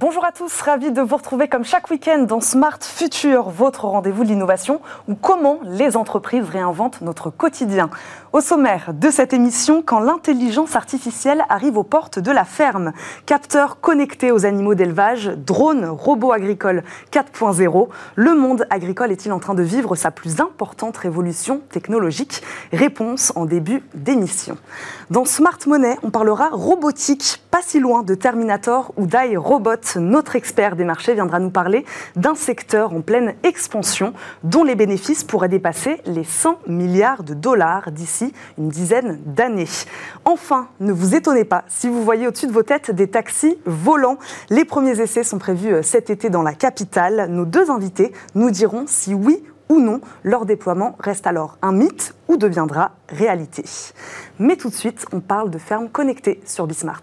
Bonjour à tous, ravi de vous retrouver comme chaque week-end dans Smart Future, votre rendez-vous de l'innovation ou comment les entreprises réinventent notre quotidien. Au sommaire de cette émission, quand l'intelligence artificielle arrive aux portes de la ferme, capteurs connectés aux animaux d'élevage, drones, robots agricoles 4.0, le monde agricole est-il en train de vivre sa plus importante révolution technologique? Réponse en début d'émission. Dans Smart Money, on parlera robotique, pas si loin de Terminator ou d'iRobot. Notre expert des marchés viendra nous parler d'un secteur en pleine expansion dont les bénéfices pourraient dépasser les 100 milliards de dollars d'ici une dizaine d'années. Enfin, ne vous étonnez pas si vous voyez au-dessus de vos têtes des taxis volants. Les premiers essais sont prévus euh, cet été dans la capitale. Nos deux invités nous diront si oui ou non, leur déploiement reste alors un mythe ou deviendra réalité. Mais tout de suite, on parle de fermes connectées sur Bismart.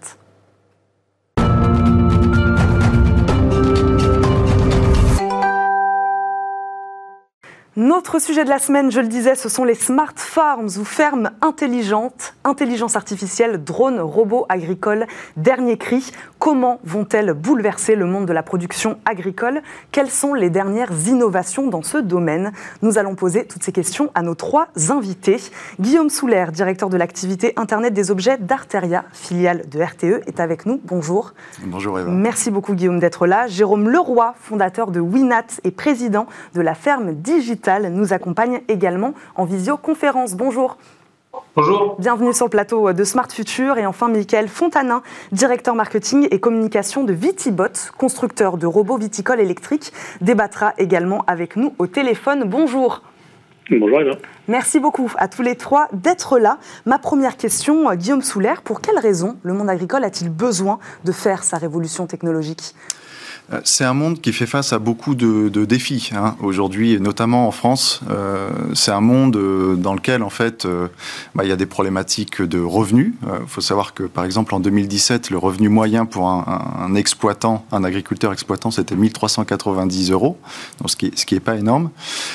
Notre sujet de la semaine, je le disais, ce sont les smart farms ou fermes intelligentes, intelligence artificielle, drones, robots agricoles, dernier cri. Comment vont-elles bouleverser le monde de la production agricole? Quelles sont les dernières innovations dans ce domaine? Nous allons poser toutes ces questions à nos trois invités. Guillaume Souler, directeur de l'activité Internet des objets d'Arteria, filiale de RTE, est avec nous. Bonjour. Bonjour Eva. Merci beaucoup Guillaume d'être là. Jérôme Leroy, fondateur de Winat et président de la ferme nous accompagne également en visioconférence. Bonjour. Bonjour. Bienvenue sur le plateau de Smart Future. Et enfin, Michael Fontanin, directeur marketing et communication de Vitibot, constructeur de robots viticoles électriques, débattra également avec nous au téléphone. Bonjour. Bonjour Eva. Merci beaucoup à tous les trois d'être là. Ma première question, Guillaume Souler, pour quelles raisons le monde agricole a-t-il besoin de faire sa révolution technologique? euh, c'est un monde qui fait face à beaucoup de, défis hein, aujourd'hui, notamment en France. Euh, c'est un monde euh, dans lequel, en fait, bah, il y a des problématiques de revenus. Il faut savoir que, par exemple, en 2017, le revenu moyen pour un, exploitant, un agriculteur exploitant, c'était 1390 euros, ce qui n'est pas énorme.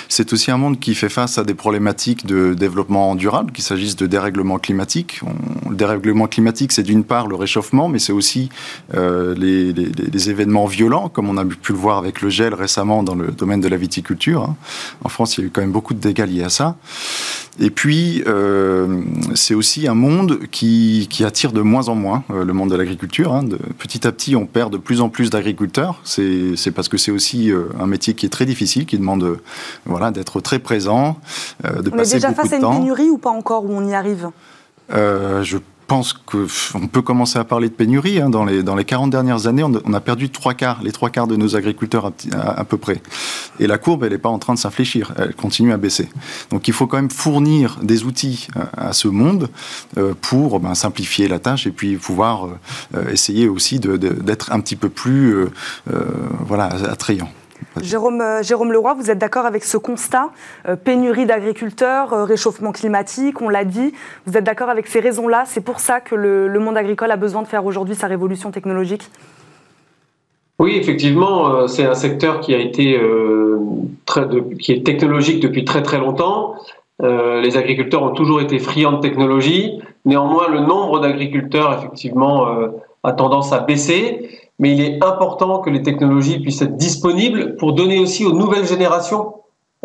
C'est aussi un monde qui fait face à des problématiques de développement durable, qu'il s'agisse de dérèglement climatique. le dérèglement climatique, c'est d'une part le réchauffement, mais c'est aussi les événements violents comme on a pu le voir avec le gel récemment dans le domaine de la viticulture. Hein. En France, il y a eu quand même beaucoup de dégâts liés à ça. Et puis, euh, c'est aussi un monde qui, attire de moins en moins euh, le monde de l'agriculture. Hein. Petit à petit, on perd de plus en plus d'agriculteurs. C'est parce que c'est aussi euh, un métier qui est très difficile, qui demande voilà, d'être très présent, de on passer est déjà face à une pénurie ou pas encore, où on y arrive? Je pense qu'on peut commencer à parler de pénurie. Hein. Dans, les, dans les 40 dernières années, on, a perdu trois quarts, les trois quarts de nos agriculteurs à, peu près. Et la courbe, elle n'est pas en train de s'infléchir, elle continue à baisser. Donc il faut quand même fournir des outils euh, à, ce monde euh, pour ben, simplifier la tâche et puis pouvoir euh, essayer aussi d'être un petit peu plus voilà, attrayant. Jérôme, euh, Jérôme Leroy, vous êtes d'accord avec ce constat euh, Pénurie d'agriculteurs, euh, réchauffement climatique, on l'a dit. Vous êtes d'accord avec ces raisons-là? C'est pour ça que le, monde agricole a besoin de faire aujourd'hui sa révolution technologique? Oui, effectivement, c'est un secteur qui a été très qui est technologique depuis très très longtemps. les agriculteurs ont toujours été friands de technologie. Néanmoins, le nombre d'agriculteurs, effectivement, a tendance à baisser mais il est important que les technologies puissent être disponibles pour donner aussi aux nouvelles générations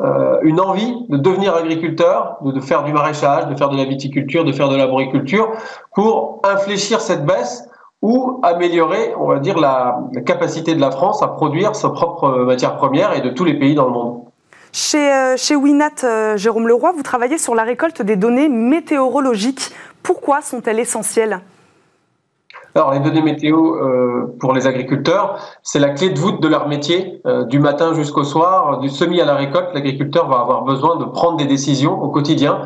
euh, une envie de devenir agriculteur, de, faire du maraîchage, de faire de la viticulture, de faire de l'arboriculture, pour infléchir cette baisse ou améliorer, on va dire, la, capacité de la France à produire sa propre matière première et de tous les pays dans le monde. Chez, euh, Winat, euh, Jérôme Leroy, vous travaillez sur la récolte des données météorologiques. Pourquoi sont-elles essentielles? Alors, les données météo euh, pour les agriculteurs, c'est la clé de voûte de leur métier. Euh, du matin jusqu'au soir, du semis à la récolte, l'agriculteur va avoir besoin de prendre des décisions au quotidien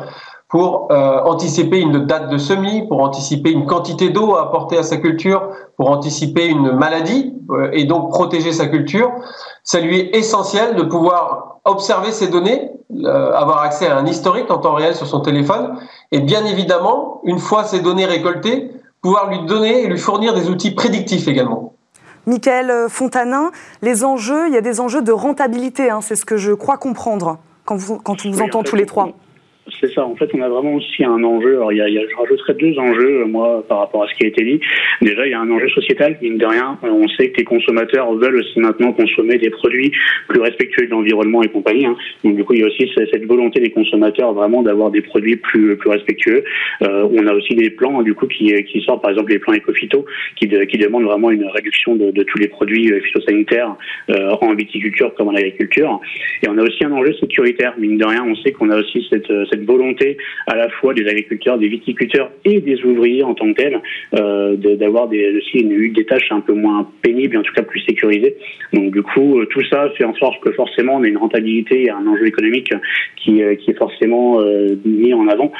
pour euh, anticiper une date de semis, pour anticiper une quantité d'eau à apporter à sa culture, pour anticiper une maladie et donc protéger sa culture. Ça lui est essentiel de pouvoir observer ces données, avoir accès à un historique en temps réel sur son téléphone et bien évidemment, une fois ces données récoltées, pouvoir lui donner et lui fournir des outils prédictifs également. Michael euh, Fontanin, les enjeux, il y a des enjeux de rentabilité, hein, c'est ce que je crois comprendre quand, vous, quand on vous entend tous les trois. C'est ça. En fait, on a vraiment aussi un enjeu. Alors, il y a, je rajouterais deux enjeux, moi, par rapport à ce qui a été dit. Déjà, il y a un enjeu sociétal, mine de rien. On sait que les consommateurs veulent aussi maintenant consommer des produits plus respectueux de l'environnement et compagnie. Hein. Donc, du coup, il y a aussi cette volonté des consommateurs vraiment d'avoir des produits plus plus respectueux. Euh, on a aussi des plans, du coup, qui, qui sortent, par exemple, les plans éco-phyto, qui, qui demandent vraiment une réduction de, tous les produits euh, phytosanitaires euh, en viticulture comme en agriculture. Et on a aussi un enjeu sécuritaire. Mine de rien, on sait qu'on a aussi cette, cette volonté à la fois des agriculteurs, des viticulteurs et des ouvriers en tant que tels euh, d'avoir aussi une, des tâches un peu moins pénibles, en tout cas plus sécurisées. Donc du coup, euh, tout ça fait en sorte que forcément on a une rentabilité et un enjeu économique qui, euh, est forcément mis en avant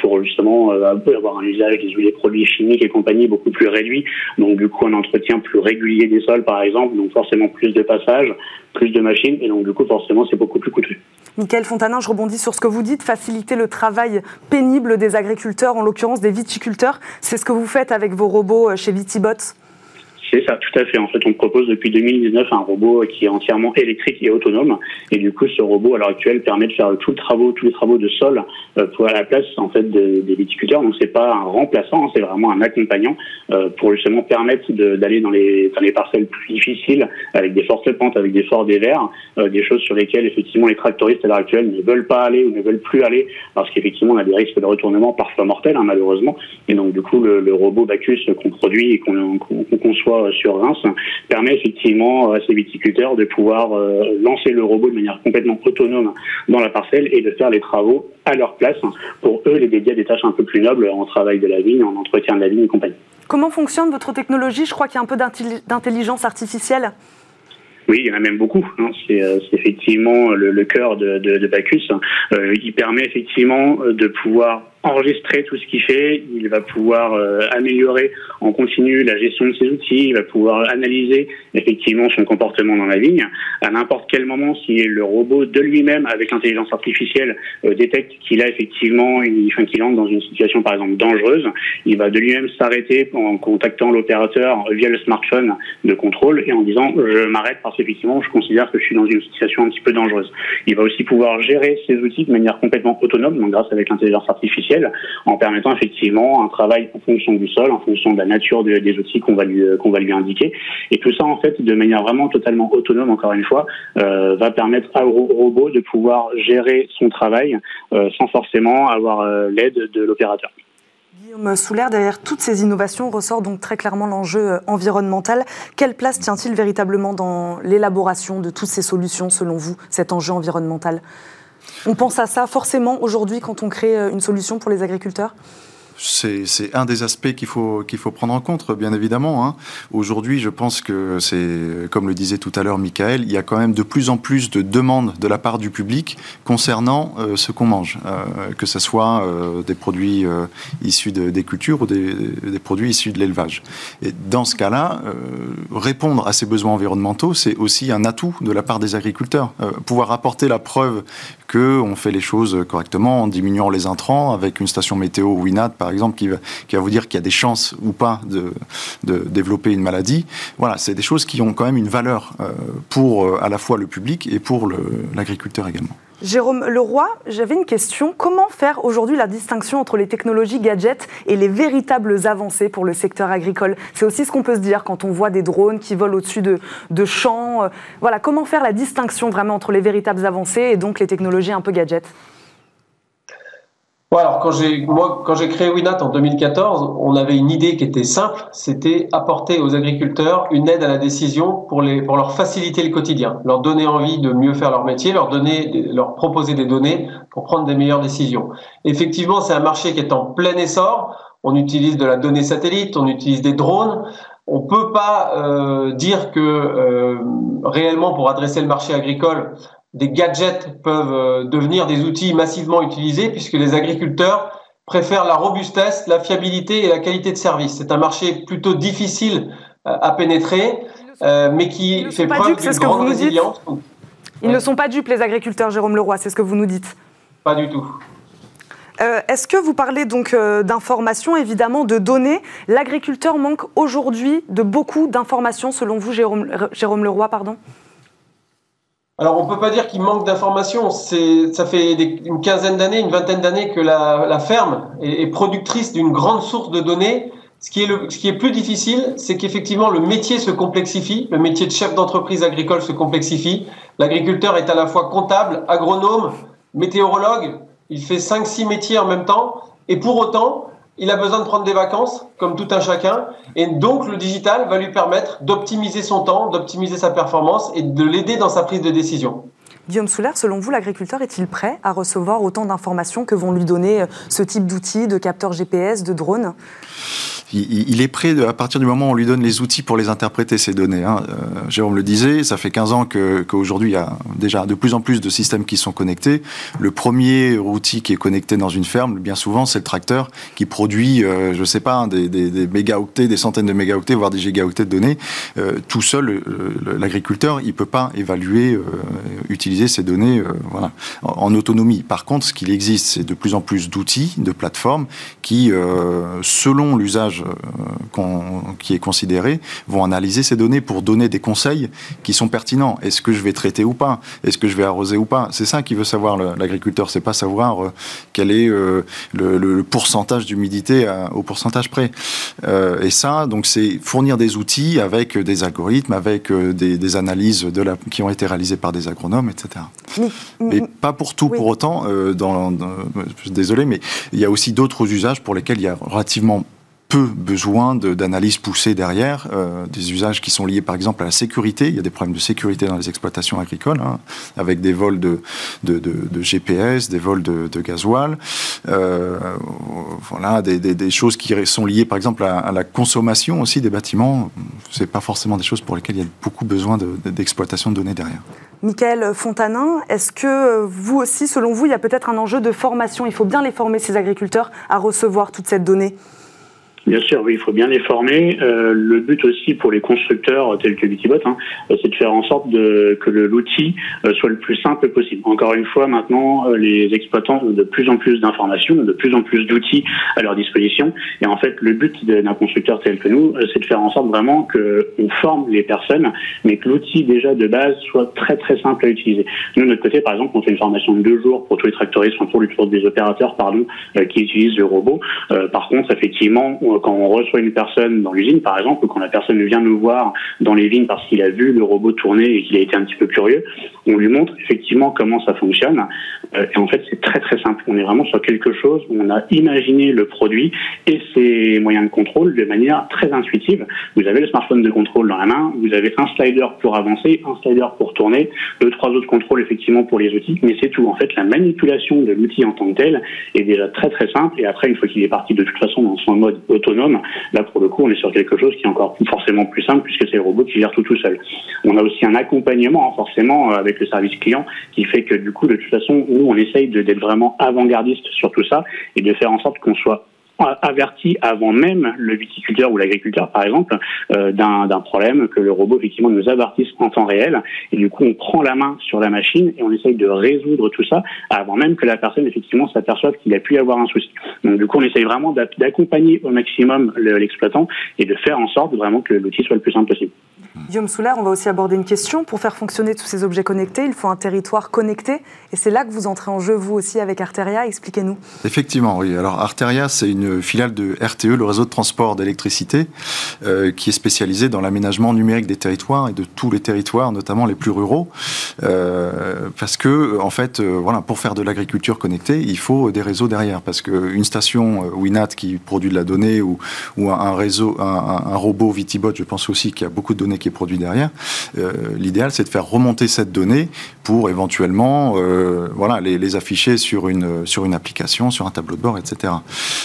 pour justement avoir un usage des produits chimiques et compagnie beaucoup plus réduit. Donc du coup, un entretien plus régulier des sols, par exemple, donc forcément plus de passages, plus de machines, et donc du coup, forcément, c'est beaucoup plus coûteux. Michael Fontanin, je rebondis sur ce que vous dites, faciliter le travail pénible des agriculteurs, en l'occurrence des viticulteurs. C'est ce que vous faites avec vos robots euh, chez Vitibot ça, tout à fait. En fait, on propose depuis 2019 un robot qui est entièrement électrique et autonome. Et du coup, ce robot, à l'heure actuelle, permet de faire tous les travaux, tous les travaux de sol euh, pour à la place en fait des viticulteurs. Donc, c'est pas un remplaçant, hein, c'est vraiment un accompagnant euh, pour justement permettre d'aller dans les, dans les parcelles plus difficiles, avec des fortes pentes, avec des forts dévers, euh, des choses sur lesquelles effectivement les tractoristes à l'heure actuelle ne veulent pas aller ou ne veulent plus aller parce qu'effectivement on a des risques de retournement parfois mortels hein, malheureusement. Et donc du coup, le robot Bacchus qu'on produit et qu'on conçoit sur Reims permet effectivement à ces viticulteurs de pouvoir euh, lancer le robot de manière complètement autonome dans la parcelle et de faire les travaux à leur place pour eux les dédier à des tâches un peu plus nobles en travail de la vigne, en entretien de la vigne et compagnie. Comment fonctionne votre technologie? Je crois qu'il y a un peu d'intelligence artificielle. Oui, il y en a même beaucoup. Hein. Euh, c'est effectivement le, cœur de, de, Bacchus. Euh, il permet effectivement de pouvoir enregistrer tout ce qu'il fait, il va pouvoir euh, améliorer en continu la gestion de ses outils, il va pouvoir analyser effectivement son comportement dans la vigne. À n'importe quel moment, si le robot de lui-même, avec l'intelligence artificielle, euh, détecte qu'il a effectivement, une, enfin, qu'il entre dans une situation par exemple dangereuse, il va de lui-même s'arrêter en contactant l'opérateur via le smartphone de contrôle et en disant je m'arrête parce qu'effectivement je considère que je suis dans une situation un petit peu dangereuse. Il va aussi pouvoir gérer ses outils de manière complètement autonome, donc grâce avec l'intelligence artificielle en permettant effectivement un travail en fonction du sol, en fonction de la nature des outils qu'on va lui qu'on va lui indiquer. Et tout ça en fait de manière vraiment totalement autonome, encore une fois, euh, va permettre au robot de pouvoir gérer son travail euh, sans forcément avoir euh, l'aide de l'opérateur. Guillaume Souler, derrière toutes ces innovations ressort donc très clairement l'enjeu environnemental. Quelle place tient-il véritablement dans l'élaboration de toutes ces solutions, selon vous, cet enjeu environnemental? On pense à ça forcément aujourd'hui quand on crée euh, une solution pour les agriculteurs? C'est un des aspects qu'il faut, qu'il faut prendre en compte, bien évidemment. Hein. Aujourd'hui, je pense que c'est, comme le disait tout à l'heure Michael, il y a quand même de plus en plus de demandes de la part du public concernant euh, ce qu'on mange, euh, que ce soit euh, des produits issus des cultures ou des, produits issus de l'élevage. Et dans ce cas-là, répondre à ces besoins environnementaux, c'est aussi un atout de la part des agriculteurs. pouvoir apporter la preuve qu'on fait les choses correctement en diminuant les intrants avec une station météo WINAT, par exemple, qui va, vous dire qu'il y a des chances ou pas de, développer une maladie. Voilà, c'est des choses qui ont quand même une valeur euh, pour euh, à la fois le public et pour l'agriculteur également. Jérôme Leroy, j'avais une question. Comment faire aujourd'hui la distinction entre les technologies gadgets et les véritables avancées pour le secteur agricole? C'est aussi ce qu'on peut se dire quand on voit des drones qui volent au-dessus de, de, champs. Euh, voilà, comment faire la distinction vraiment entre les véritables avancées et donc les technologies un peu gadgets? Alors quand j'ai moi quand j'ai créé Winat en 2014, on avait une idée qui était simple, c'était apporter aux agriculteurs une aide à la décision pour les pour leur faciliter le quotidien, leur donner envie de mieux faire leur métier, leur donner leur proposer des données pour prendre des meilleures décisions. Effectivement, c'est un marché qui est en plein essor. On utilise de la donnée satellite, on utilise des drones. On peut pas euh, dire que euh, réellement pour adresser le marché agricole, des gadgets peuvent euh, devenir des outils massivement utilisés puisque les agriculteurs préfèrent la robustesse, la fiabilité et la qualité de service. C'est un marché plutôt difficile euh, à pénétrer, euh, mais qui fait preuve d'une grande résilience. Ils ne sont pas dupes, les agriculteurs, Jérôme Leroy, c'est ce que vous nous dites Pas du tout. Est-ce que vous parlez donc d'informations, évidemment, de données? L'agriculteur manque aujourd'hui de beaucoup d'informations, selon vous, Jérôme, Jérôme Leroy, pardon? Alors, on peut pas dire qu'il manque d'informations. Ça fait une quinzaine d'années, une vingtaine d'années que la, ferme est, productrice d'une grande source de données. Ce qui est, le, ce qui est plus difficile, c'est qu'effectivement le métier se complexifie, le métier de chef d'entreprise agricole se complexifie. L'agriculteur est à la fois comptable, agronome, météorologue. Il fait cinq, six métiers en même temps. Et pour autant, il a besoin de prendre des vacances, comme tout un chacun, et donc le digital va lui permettre d'optimiser son temps, d'optimiser sa performance et de l'aider dans sa prise de décision. Guillaume Souler, selon vous, l'agriculteur est-il prêt à recevoir autant d'informations que vont lui donner euh, ce type d'outils, de capteurs GPS, de drones? Il, est prêt à partir du moment où on lui donne les outils pour les interpréter, ces données. Hein. Euh, Jérôme le disait, ça fait 15 ans qu'aujourd'hui, il y a déjà de plus en plus de systèmes qui sont connectés. Le premier outil qui est connecté dans une ferme, bien souvent, c'est le tracteur qui produit, euh, je ne sais pas, des, des, mégaoctets, des centaines de mégaoctets, voire des gigaoctets de données. Euh, tout seul, l'agriculteur, il ne peut pas évaluer, utiliser ces données voilà, en, autonomie. Par contre, ce qu'il existe, c'est de plus en plus d'outils, de plateformes qui, selon l'usage euh, qui est considéré vont analyser ces données pour donner des conseils qui sont pertinents. Est-ce que je vais traiter ou pas? Est-ce que je vais arroser ou pas? C'est ça qui veut savoir l'agriculteur. C'est pas savoir euh, quel est euh, le, pourcentage d'humidité au pourcentage près. et ça, donc, c'est fournir des outils avec des algorithmes, avec des, analyses de la, qui ont été réalisées par des agronomes, etc. Mais, pas pour tout, pour autant. Dans, désolé, mais il y a aussi d'autres usages pour lesquels il y a relativement peu besoin d'analyse poussée derrière, euh, des usages qui sont liés par exemple à la sécurité. Il y a des problèmes de sécurité dans les exploitations agricoles, hein, avec des vols de, de, de, GPS, des vols de, gasoil, euh, voilà, des, des, choses qui sont liées par exemple à, la consommation aussi des bâtiments. C'est pas forcément des choses pour lesquelles il y a beaucoup besoin d'exploitation de, données derrière. Michael Fontanin, est-ce que vous aussi, selon vous, il y a peut-être un enjeu de formation? Il faut bien les former, ces agriculteurs, à recevoir toute cette donnée Bien sûr, oui, il faut bien les former. Euh, le but aussi pour les constructeurs tels que Vitibot, hein, c'est de faire en sorte de, que l'outil euh, soit le plus simple possible. Encore une fois, maintenant, euh, les exploitants ont de plus en plus d'informations, de plus en plus d'outils à leur disposition. Et en fait, le but d'un constructeur tel que nous, c'est de faire en sorte vraiment qu'on forme les personnes, mais que l'outil déjà de base soit très très simple à utiliser. Nous, notre côté, par exemple, on fait une formation de deux jours pour tous les tractoristes, pour les des opérateurs, pardon, qui utilisent le robot. par contre, effectivement, quand on reçoit une personne dans l'usine, par exemple, ou quand la personne vient nous voir dans les vignes parce qu'il a vu le robot tourner et qu'il a été un petit peu curieux, on lui montre effectivement comment ça fonctionne. Euh, et en fait, c'est très très simple. On est vraiment sur quelque chose où on a imaginé le produit et ses moyens de contrôle de manière très intuitive. Vous avez le smartphone de contrôle dans la main, vous avez un slider pour avancer, un slider pour tourner, deux, trois autres contrôles effectivement pour les outils, mais c'est tout. En fait, la manipulation de l'outil en tant que tel est déjà très très simple. Et après, une fois qu'il est parti de toute façon dans son mode autonome, là pour le coup, on est sur quelque chose qui est encore forcément plus simple puisque c'est le robot qui gère tout tout seul. On a aussi un accompagnement hein, forcément avec le service client qui fait que du coup, de toute façon, on essaye d'être vraiment avant-gardiste sur tout ça et de faire en sorte qu'on soit averti avant même le viticulteur ou l'agriculteur, par exemple, euh, d'un problème, que le robot effectivement nous avertisse en temps réel. Et du coup, on prend la main sur la machine et on essaye de résoudre tout ça avant même que la personne effectivement s'aperçoive qu'il a pu y avoir un souci. Donc du coup, on essaye vraiment d'accompagner au maximum l'exploitant et de faire en sorte vraiment que l'outil soit le plus simple possible. Guillaume Souler, on va aussi aborder une question. Pour faire fonctionner tous ces objets connectés, il faut un territoire connecté. Et c'est là que vous entrez en jeu, vous aussi, avec Arteria. Expliquez-nous. Effectivement, oui. Alors, Arteria, c'est une filiale de RTE, le réseau de transport d'électricité, euh, qui est spécialisé dans l'aménagement numérique des territoires et de tous les territoires, notamment les plus ruraux. Euh, parce que, en fait, euh, voilà, pour faire de l'agriculture connectée, il faut des réseaux derrière. Parce qu'une station Winat qui produit de la donnée ou, ou un, réseau, un, robot Vitibot, je pense aussi, qui a beaucoup de données qui est produit derrière. L'idéal, c'est de faire remonter cette donnée pour éventuellement voilà, les, afficher sur une, sur une application, sur un tableau de bord, etc.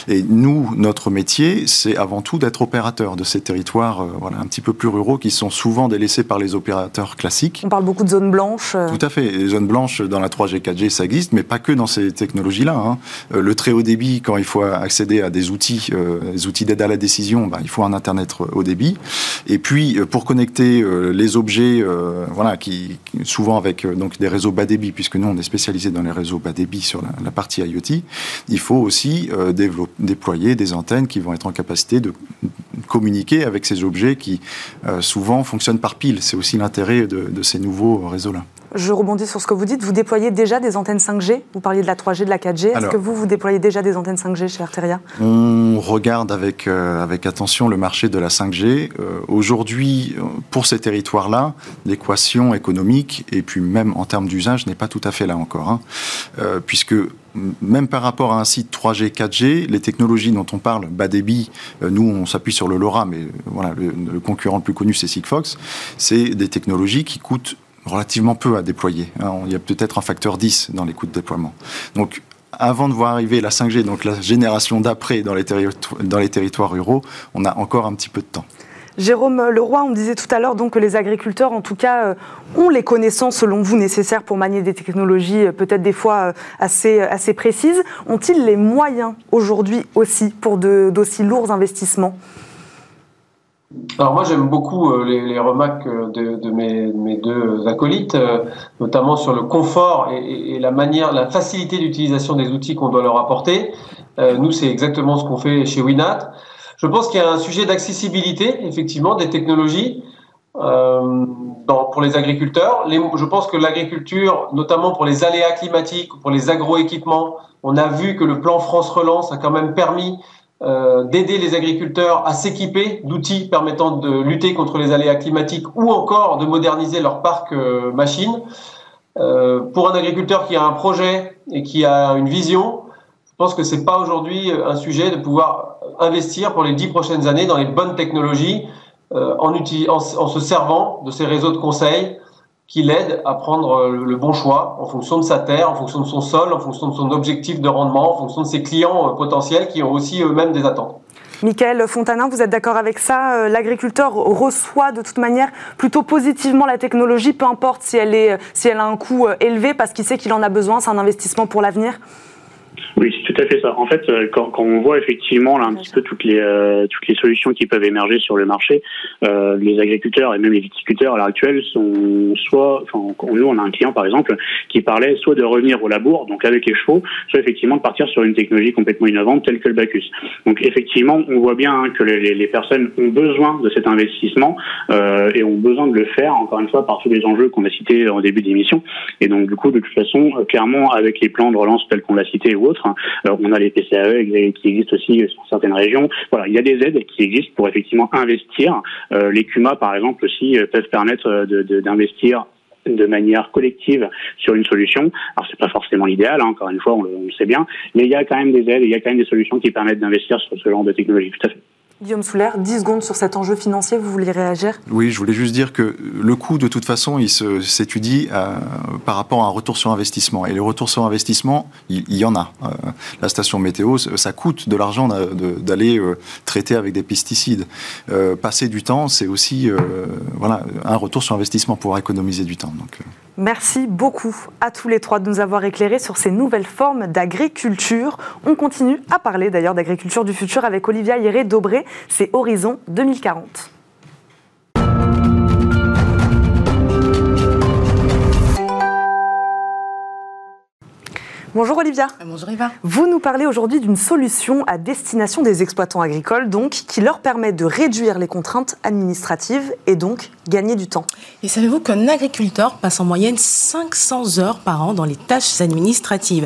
Et nous, notre métier, c'est avant tout d'être opérateur de ces territoires euh, voilà, un petit peu plus ruraux qui sont souvent délaissés par les opérateurs classiques. On parle beaucoup de zones blanches. Tout à fait. Les zones blanches dans la 3G, 4G, ça existe, mais pas que dans ces technologies-là. Hein. Le très haut débit, quand il faut accéder à des outils, des outils d'aide à la décision, bah, il faut un Internet haut débit. Et puis, pour connecter euh, les objets, euh, voilà, qui souvent avec euh, donc des réseaux bas débit, puisque nous on est spécialisé dans les réseaux bas débit sur la, partie IoT. Il faut aussi des antennes qui vont être en capacité de communiquer avec ces objets qui souvent fonctionnent par pile. C'est aussi l'intérêt de, ces nouveaux réseaux-là. Je rebondis sur ce que vous dites. Vous déployez déjà des antennes 5G Vous parliez de la 3G, de la 4G. Est-ce que vous, vous déployez déjà des antennes 5G chez Arteria? On regarde avec, euh, avec attention le marché de la 5G. Euh, aujourd'hui, pour ces territoires-là, l'équation économique et puis même en termes d'usage n'est pas tout à fait là encore. Hein. Euh, puisque même par rapport à un site 3G, 4G, les technologies dont on parle, bas débit, nous on s'appuie sur le LoRa, mais voilà, le, le concurrent le plus connu c'est Sigfox, c'est des technologies qui coûtent relativement peu à déployer. Hein. Il y a peut-être un facteur 10 dans les coûts de déploiement. Donc, avant de voir arriver la 5G, donc la génération d'après dans, dans les territoires ruraux, on a encore un petit peu de temps. Jérôme Leroy, on disait tout à l'heure que les agriculteurs, en tout cas, euh, ont les connaissances, selon vous, nécessaires pour manier des technologies euh, peut-être des fois euh, assez, assez précises. Ont-ils les moyens aujourd'hui aussi pour d'aussi lourds investissements? Alors moi j'aime beaucoup euh, les, remarques euh, de, mes, deux acolytes, euh, notamment sur le confort et, la manière, la facilité d'utilisation des outils qu'on doit leur apporter. nous c'est exactement ce qu'on fait chez Winat. Je pense qu'il y a un sujet d'accessibilité effectivement des technologies pour les agriculteurs. je pense que l'agriculture, notamment pour les aléas climatiques, pour les agroéquipements, on a vu que le plan France Relance a quand même permis euh, d'aider les agriculteurs à s'équiper d'outils permettant de lutter contre les aléas climatiques ou encore de moderniser leur parc euh, machine. Euh, pour un agriculteur qui a un projet et qui a une vision, je pense que c'est pas aujourd'hui un sujet de pouvoir investir pour les dix prochaines années dans les bonnes technologies en, en, se servant de ces réseaux de conseils qui l'aide à prendre euh, le bon choix en fonction de sa terre, en fonction de son sol, en fonction de son objectif de rendement, en fonction de ses clients euh, potentiels qui ont aussi eux-mêmes des attentes. Michael Fontanin, vous êtes d'accord avec ça euh, L'agriculteur reçoit de toute manière plutôt positivement la technologie, peu importe si elle, si elle a un coût élevé, parce qu'il sait qu'il en a besoin, c'est un investissement pour l'avenir? Oui, c'est tout à fait ça. En fait, euh, quand, quand on voit effectivement là un petit peu toutes les euh, toutes les solutions qui peuvent émerger sur le marché, euh, les agriculteurs et même les viticulteurs à l'heure actuelle sont soit, enfin, nous on a un client par exemple qui parlait soit de revenir au labour, donc avec les chevaux, soit effectivement de partir sur une technologie complètement innovante telle que le Bacchus. Donc effectivement, on voit bien hein, que les, les, personnes ont besoin de cet investissement euh, et ont besoin de le faire. Encore une fois, par tous les enjeux qu'on a cités au début d'émission. Et donc du coup, de toute façon, clairement, avec les plans de relance tels qu'on l'a cité ou autres on a les PCAE qui existent aussi sur certaines régions. Voilà, il y a des aides qui existent pour effectivement investir. Euh, les CUMA, par exemple, aussi euh, peuvent permettre euh, d'investir de manière collective sur une solution. Alors c'est pas forcément l'idéal, hein, encore une fois, on le, on le, sait bien, mais il y a quand même des aides, il y a quand même des solutions qui permettent d'investir sur ce genre de technologie. Tout à fait. Guillaume Souler, 10 secondes sur cet enjeu financier, vous voulez réagir? Oui, je voulais juste dire que le coût, de toute façon, il s'étudie euh, par rapport à un retour sur investissement. Et le retour sur investissement, il, y en a. Euh, la station météo, ça coûte de l'argent d'aller euh, traiter avec des pesticides. passer du temps, c'est aussi voilà, un retour sur investissement pour économiser du temps. Merci beaucoup à tous les trois de nous avoir éclairés sur ces nouvelles formes d'agriculture. On continue à parler d'ailleurs d'agriculture du futur avec Olivia Hieré-Dobré. C'est Horizon 2040. Bonjour Olivia. Euh, bonjour Eva. Vous nous parlez aujourd'hui d'une solution à destination des exploitants agricoles, donc, qui leur permet de réduire les contraintes administratives et donc gagner du temps. Et savez-vous qu'un agriculteur passe en moyenne 500 heures par an dans les tâches administratives?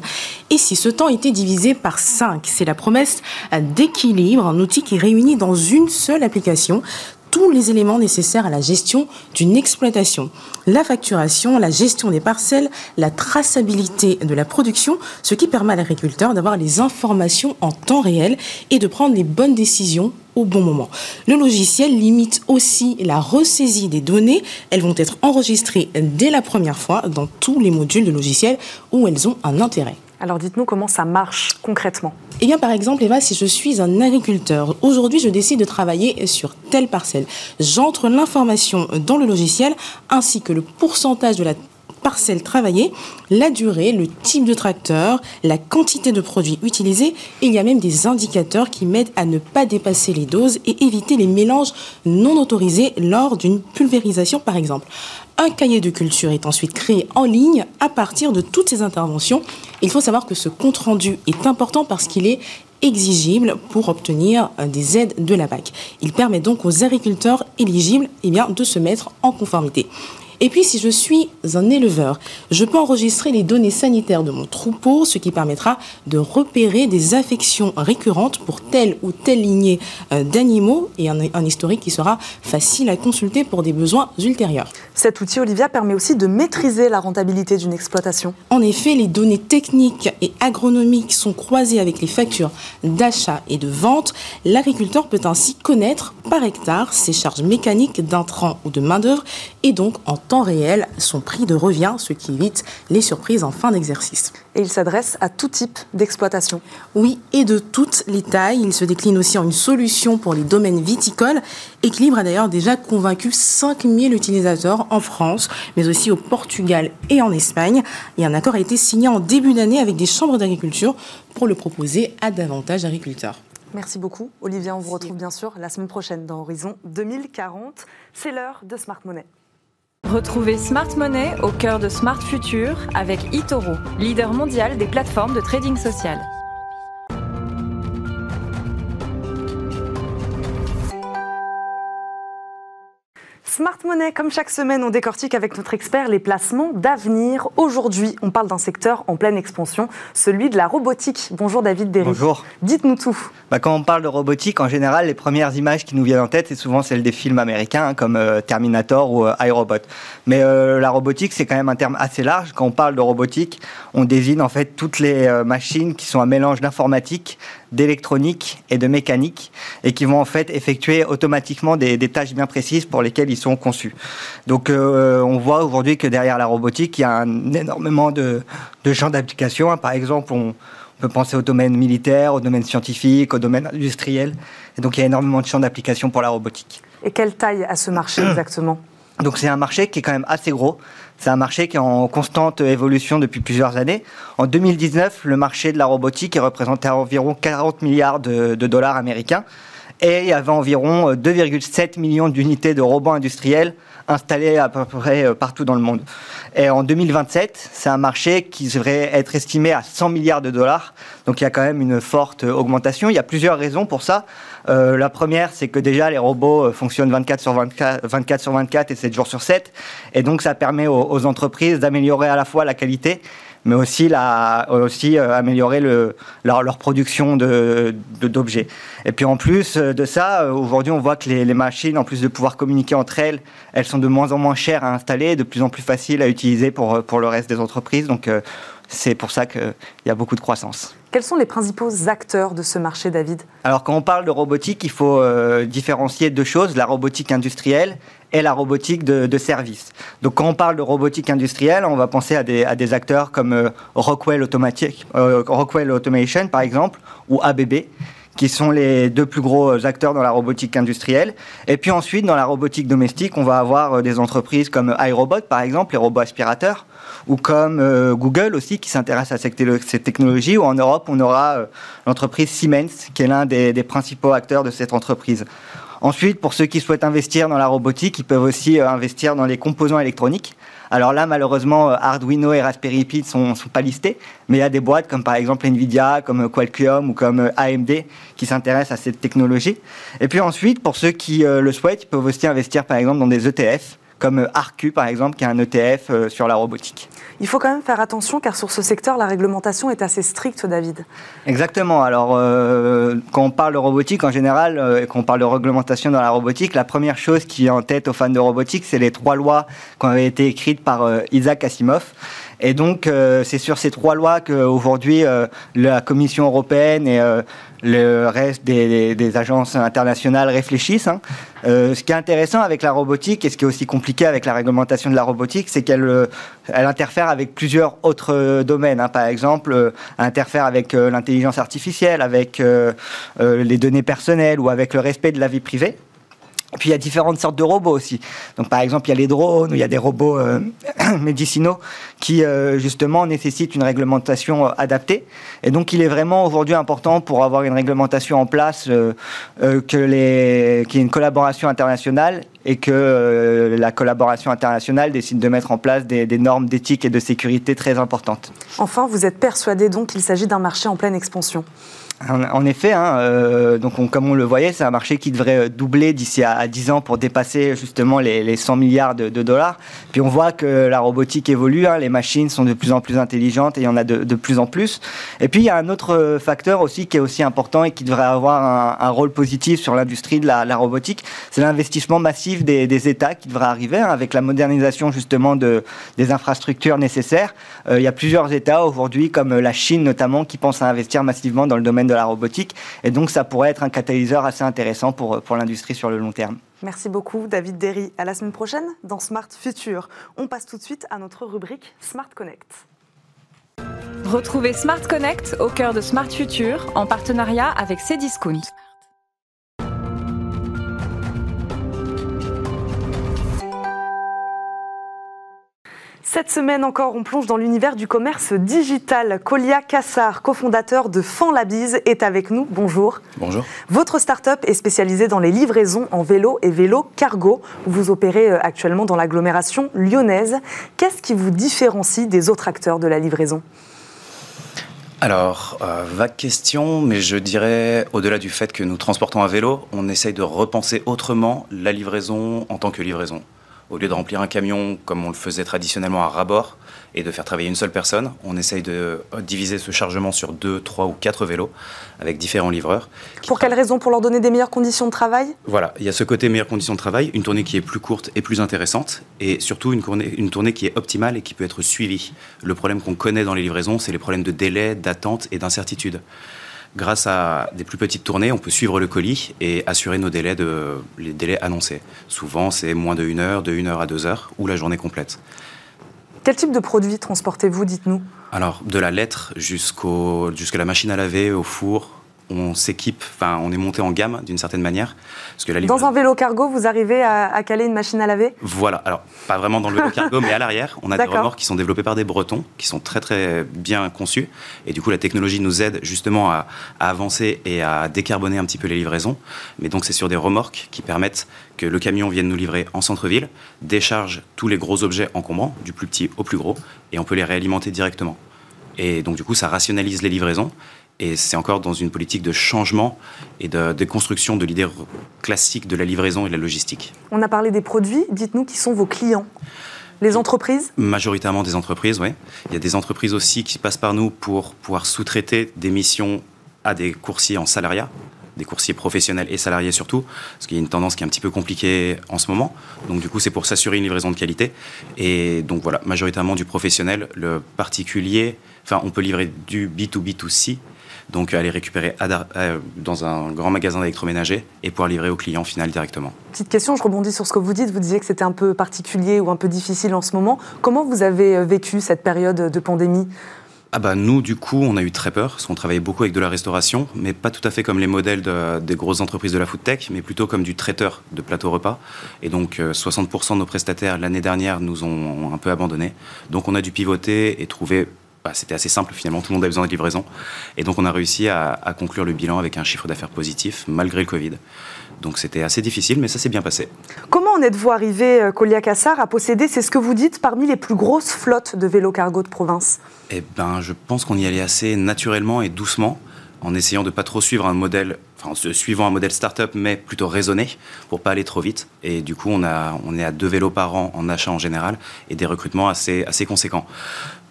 Et si ce temps était divisé par 5, c'est la promesse d'équilibre, un outil qui réunit dans une seule application tous les éléments nécessaires à la gestion d'une exploitation. La facturation, la gestion des parcelles, la traçabilité de la production, ce qui permet à l'agriculteur d'avoir les informations en temps réel et de prendre les bonnes décisions au bon moment. Le logiciel limite aussi la ressaisie des données. Elles vont être enregistrées dès la première fois dans tous les modules de logiciel où elles ont un intérêt. Alors dites-nous comment ça marche concrètement. Eh bien par exemple, Eva, si je suis un agriculteur, aujourd'hui je décide de travailler sur telle parcelle. J'entre l'information dans le logiciel ainsi que le pourcentage de la parcelle travaillée, la durée, le type de tracteur, la quantité de produits utilisés. il y a même des indicateurs qui m'aident à ne pas dépasser les doses et éviter les mélanges non autorisés lors d'une pulvérisation par exemple. Un cahier de culture est ensuite créé en ligne à partir de toutes ces interventions. Il faut savoir que ce compte-rendu est important parce qu'il est exigible pour obtenir des aides de la PAC. Il permet donc aux agriculteurs éligibles eh bien, de se mettre en conformité. Et puis, si je suis un éleveur, je peux enregistrer les données sanitaires de mon troupeau, ce qui permettra de repérer des affections récurrentes pour telle ou telle lignée euh, d'animaux et un, un historique qui sera facile à consulter pour des besoins ultérieurs. Cet outil, Olivia, permet aussi de maîtriser la rentabilité d'une exploitation. En effet, les données techniques et agronomiques sont croisées avec les factures d'achat et de vente. L'agriculteur peut ainsi connaître par hectare ses charges mécaniques d'intrants ou de main-d'œuvre et donc en temps réel son prix de revient, ce qui évite les surprises en fin d'exercice. Et il s'adresse à tout type d'exploitation. Oui, et de toutes les tailles. Il se décline aussi en une solution pour les domaines viticoles. Équilibre a d'ailleurs déjà convaincu 5000 utilisateurs en France, mais aussi au Portugal et en Espagne. Et un accord a été signé en début d'année avec des chambres d'agriculture pour le proposer à davantage d'agriculteurs. Merci beaucoup. Olivier, on vous retrouve bien sûr la semaine prochaine dans Horizon 2040. C'est l'heure de Smart Money. Retrouvez Smart Money au cœur de Smart Future avec eToro, leader mondial des plateformes de trading social. Smart Money, comme chaque semaine, on décortique avec notre expert les placements d'avenir. Aujourd'hui, on parle d'un secteur en pleine expansion, celui de la robotique. Bonjour David Derry. Bonjour. Dites-nous tout. Bah, quand on parle de robotique, en général, les premières images qui nous viennent en tête, c'est souvent celles des films américains hein, comme euh, Terminator ou euh, iRobot. Mais euh, la robotique, c'est quand même un terme assez large. Quand on parle de robotique, on désigne en fait toutes les machines qui sont un mélange d'informatique, d'électronique et de mécanique et qui vont en fait effectuer automatiquement des, des tâches bien précises pour lesquelles ils sont conçus. Donc euh, on voit aujourd'hui que derrière la robotique, il y a un énormément de, de champs d'application. hein. Par exemple, on, on peut penser au domaine militaire, au domaine scientifique, au domaine industriel. Et donc il y a énormément de champs d'application pour la robotique. Et quelle taille a ce marché exactement? Donc c'est un marché qui est quand même assez gros. C'est un marché qui est en constante évolution depuis plusieurs années. En 2019, le marché de la robotique est représenté à environ 40 milliards de, de dollars américains. Et il y avait environ euh, 2,7 millions d'unités de robots industriels installés à peu près euh, partout dans le monde. Et en 2027, c'est un marché qui devrait être estimé à 100 milliards de dollars. Donc il y a quand même une forte augmentation. Il y a plusieurs raisons pour ça. Euh, la première, c'est que déjà les robots euh, fonctionnent 24 sur 24, 24 sur 24 et 7 jours sur 7. Et donc ça permet aux entreprises d'améliorer à la fois la qualité, mais aussi, la, aussi euh, améliorer le, leur, leur production de- de- d'objets. Et puis en plus euh, de ça, euh, aujourd'hui on voit que les, les machines, en plus de pouvoir communiquer entre elles, elles sont de moins en moins chères à installer, de plus en plus faciles à utiliser pour, pour le reste des entreprises. Donc c'est pour ça qu'il y a beaucoup de croissance. Quels sont les principaux acteurs de ce marché, David? Alors quand on parle de robotique, il faut euh, différencier deux choses, la robotique industrielle et la robotique de, de service. Donc quand on parle de robotique industrielle, on va penser à des, acteurs comme euh, euh, Rockwell Automation par exemple, ou ABB qui sont les deux plus gros acteurs dans la robotique industrielle. Et puis ensuite, dans la robotique domestique, on va avoir euh, des entreprises comme iRobot, par exemple, les robots aspirateurs, ou comme Google aussi, qui s'intéresse à cette, technologie, ou en Europe, on aura l'entreprise Siemens, qui est l'un des principaux acteurs de cette entreprise. Ensuite, pour ceux qui souhaitent investir dans la robotique, ils peuvent aussi euh, investir dans les composants électroniques. Alors là, malheureusement, euh, Arduino et Raspberry Pi ne sont, sont pas listés, mais il y a des boîtes comme par exemple Nvidia, comme euh, Qualcomm ou comme AMD qui s'intéressent à cette technologie. Et puis ensuite, pour ceux qui le souhaitent, ils peuvent aussi investir par exemple dans des ETF, comme euh, ARCU par exemple, qui est un ETF euh, sur la robotique. Il faut quand même faire attention car sur ce secteur, la réglementation est assez stricte, David. Exactement. Alors, euh, quand on parle de robotique en général, euh, et qu'on parle de réglementation dans la robotique, la première chose qui est en tête aux fans de robotique, c'est les trois lois qui ont été écrites par euh, Isaac Asimov. Et donc, c'est sur ces trois lois qu'aujourd'hui, la Commission européenne et le reste des, agences internationales réfléchissent. hein. Euh, ce qui est intéressant avec la robotique et ce qui est aussi compliqué avec la réglementation de la robotique, c'est qu'elle euh, interfère avec plusieurs autres euh, domaines. hein. Par exemple, elle interfère avec l'intelligence artificielle, avec les données personnelles ou avec le respect de la vie privée. Puis il y a différentes sortes de robots aussi. Donc par exemple, il y a les drones il y a des robots euh, médicinaux qui euh, justement nécessitent une réglementation euh, adaptée. Et donc il est vraiment aujourd'hui important pour avoir une réglementation en place euh, que les qu'il y ait une collaboration internationale et que la collaboration internationale décide de mettre en place des, des normes d'éthique et de sécurité très importantes. Enfin, vous êtes persuadé donc qu'il s'agit d'un marché en pleine expansion en, effet, hein, euh, donc comme on le voyait, c'est un marché qui devrait doubler d'ici à, 10 ans pour dépasser justement les, 100 milliards de, dollars. Puis on voit que la robotique évolue, hein, les machines sont de plus en plus intelligentes et il y en a de, plus en plus. Et puis il y a un autre facteur aussi qui est aussi important et qui devrait avoir un, rôle positif sur l'industrie de la, robotique, c'est l'investissement massif des, États qui devrait arriver hein, avec la modernisation justement de, des infrastructures nécessaires. Euh, il y a plusieurs États aujourd'hui, comme la Chine notamment, qui pensent à investir massivement dans le domaine de de la robotique. Et donc, ça pourrait être un catalyseur assez intéressant pour, pour l'industrie sur le long terme. Merci beaucoup, David Derry. À la semaine prochaine dans Smart Future. On passe tout de suite à notre rubrique Smart Connect. Retrouvez Smart Connect au cœur de Smart Future en partenariat avec Cdiscount. Cette semaine encore, on plonge dans l'univers du commerce digital. Colia Kassar, cofondateur de Fanlabiz, est avec nous. Bonjour. Bonjour. Votre start-up est spécialisée dans les livraisons en vélo et vélo cargo. Vous opérez euh, actuellement dans l'agglomération lyonnaise. Qu'est-ce qui vous différencie des autres acteurs de la livraison? Alors, euh, vague question, mais je dirais, au-delà du fait que nous transportons à vélo, on essaye de repenser autrement la livraison en tant que livraison. Au lieu de remplir un camion comme on le faisait traditionnellement à rabord et de faire travailler une seule personne, on essaye de diviser ce chargement sur deux, trois ou quatre vélos avec différents livreurs. Pour quelle raison? Pour leur donner des meilleures conditions de travail? Voilà, il y a ce côté meilleures conditions de travail, une tournée qui est plus courte et plus intéressante, et surtout une tournée, une tournée qui est optimale et qui peut être suivie. Le problème qu'on connaît dans les livraisons, c'est les problèmes de délai, d'attente et d'incertitude. Grâce à des plus petites tournées, on peut suivre le colis et assurer nos délais, de, les délais annoncés. Souvent, c'est moins de 1 heure, de 1 heure à 2 heures, ou la journée complète. Quel type de produits transportez-vous, dites-nous? Alors, de la lettre jusqu'à la machine à laver, au four, on s'équipe, enfin, on est monté en gamme d'une certaine manière. Parce que la Dans un vélo cargo, vous arrivez à, caler une machine à laver? Voilà, alors pas vraiment dans le vélo cargo, mais à l'arrière, on a des remorques qui sont développées par des Bretons, qui sont très très bien conçus. Et du coup, la technologie nous aide justement à, avancer et à décarboner un petit peu les livraisons. Mais donc, c'est sur des remorques qui permettent que le camion vienne nous livrer en centre-ville, décharge tous les gros objets encombrants, du plus petit au plus gros, et on peut les réalimenter directement. Et donc, du coup, ça rationalise les livraisons et c'est encore dans une politique de changement et de déconstruction de l'idée classique de la livraison et de la logistique. On a parlé des produits. Dites-nous qui sont vos clients les entreprises Majoritairement des entreprises, oui. Il y a des entreprises aussi qui passent par nous pour pouvoir sous-traiter des missions à des coursiers en salariat, des coursiers professionnels et salariés surtout, parce qu'il y a une tendance qui est un petit peu compliquée en ce moment. Donc du coup, c'est pour s'assurer une livraison de qualité. Et donc voilà, majoritairement du professionnel, le particulier, enfin on peut livrer du B2B2C, donc aller récupérer euh, dans un grand magasin d'électroménager et pouvoir livrer au client final directement. Petite question, je rebondis sur ce que vous dites. Vous disiez que c'était un peu particulier ou un peu difficile en ce moment. Comment vous avez euh, vécu cette période de pandémie? Ah bah nous, du coup, on a eu très peur, parce qu'on travaillait beaucoup avec de la restauration, mais pas tout à fait comme les modèles des grosses entreprises de la food tech, mais plutôt comme du traiteur de plateau repas. Et donc, 60% euh, de nos prestataires, l'année dernière, nous ont un peu abandonnés. Donc, on a dû pivoter et trouver bah, c'était assez simple finalement, tout le monde avait besoin de livraison. Et donc on a réussi à, conclure le bilan avec un chiffre d'affaires positif malgré le Covid. Donc c'était assez difficile, mais ça s'est bien passé. Comment en êtes-vous arrivé, euh, Colia Cassar, à posséder, c'est ce que vous dites, parmi les plus grosses flottes de vélos cargo de province? Eh ben, je pense qu'on y allait assez naturellement et doucement en essayant de pas trop suivre un modèle, enfin suivant un modèle start-up, mais plutôt raisonné pour pas aller trop vite. Et du coup, on, a, on est à deux vélos par an en achat en général et des recrutements assez, assez conséquents.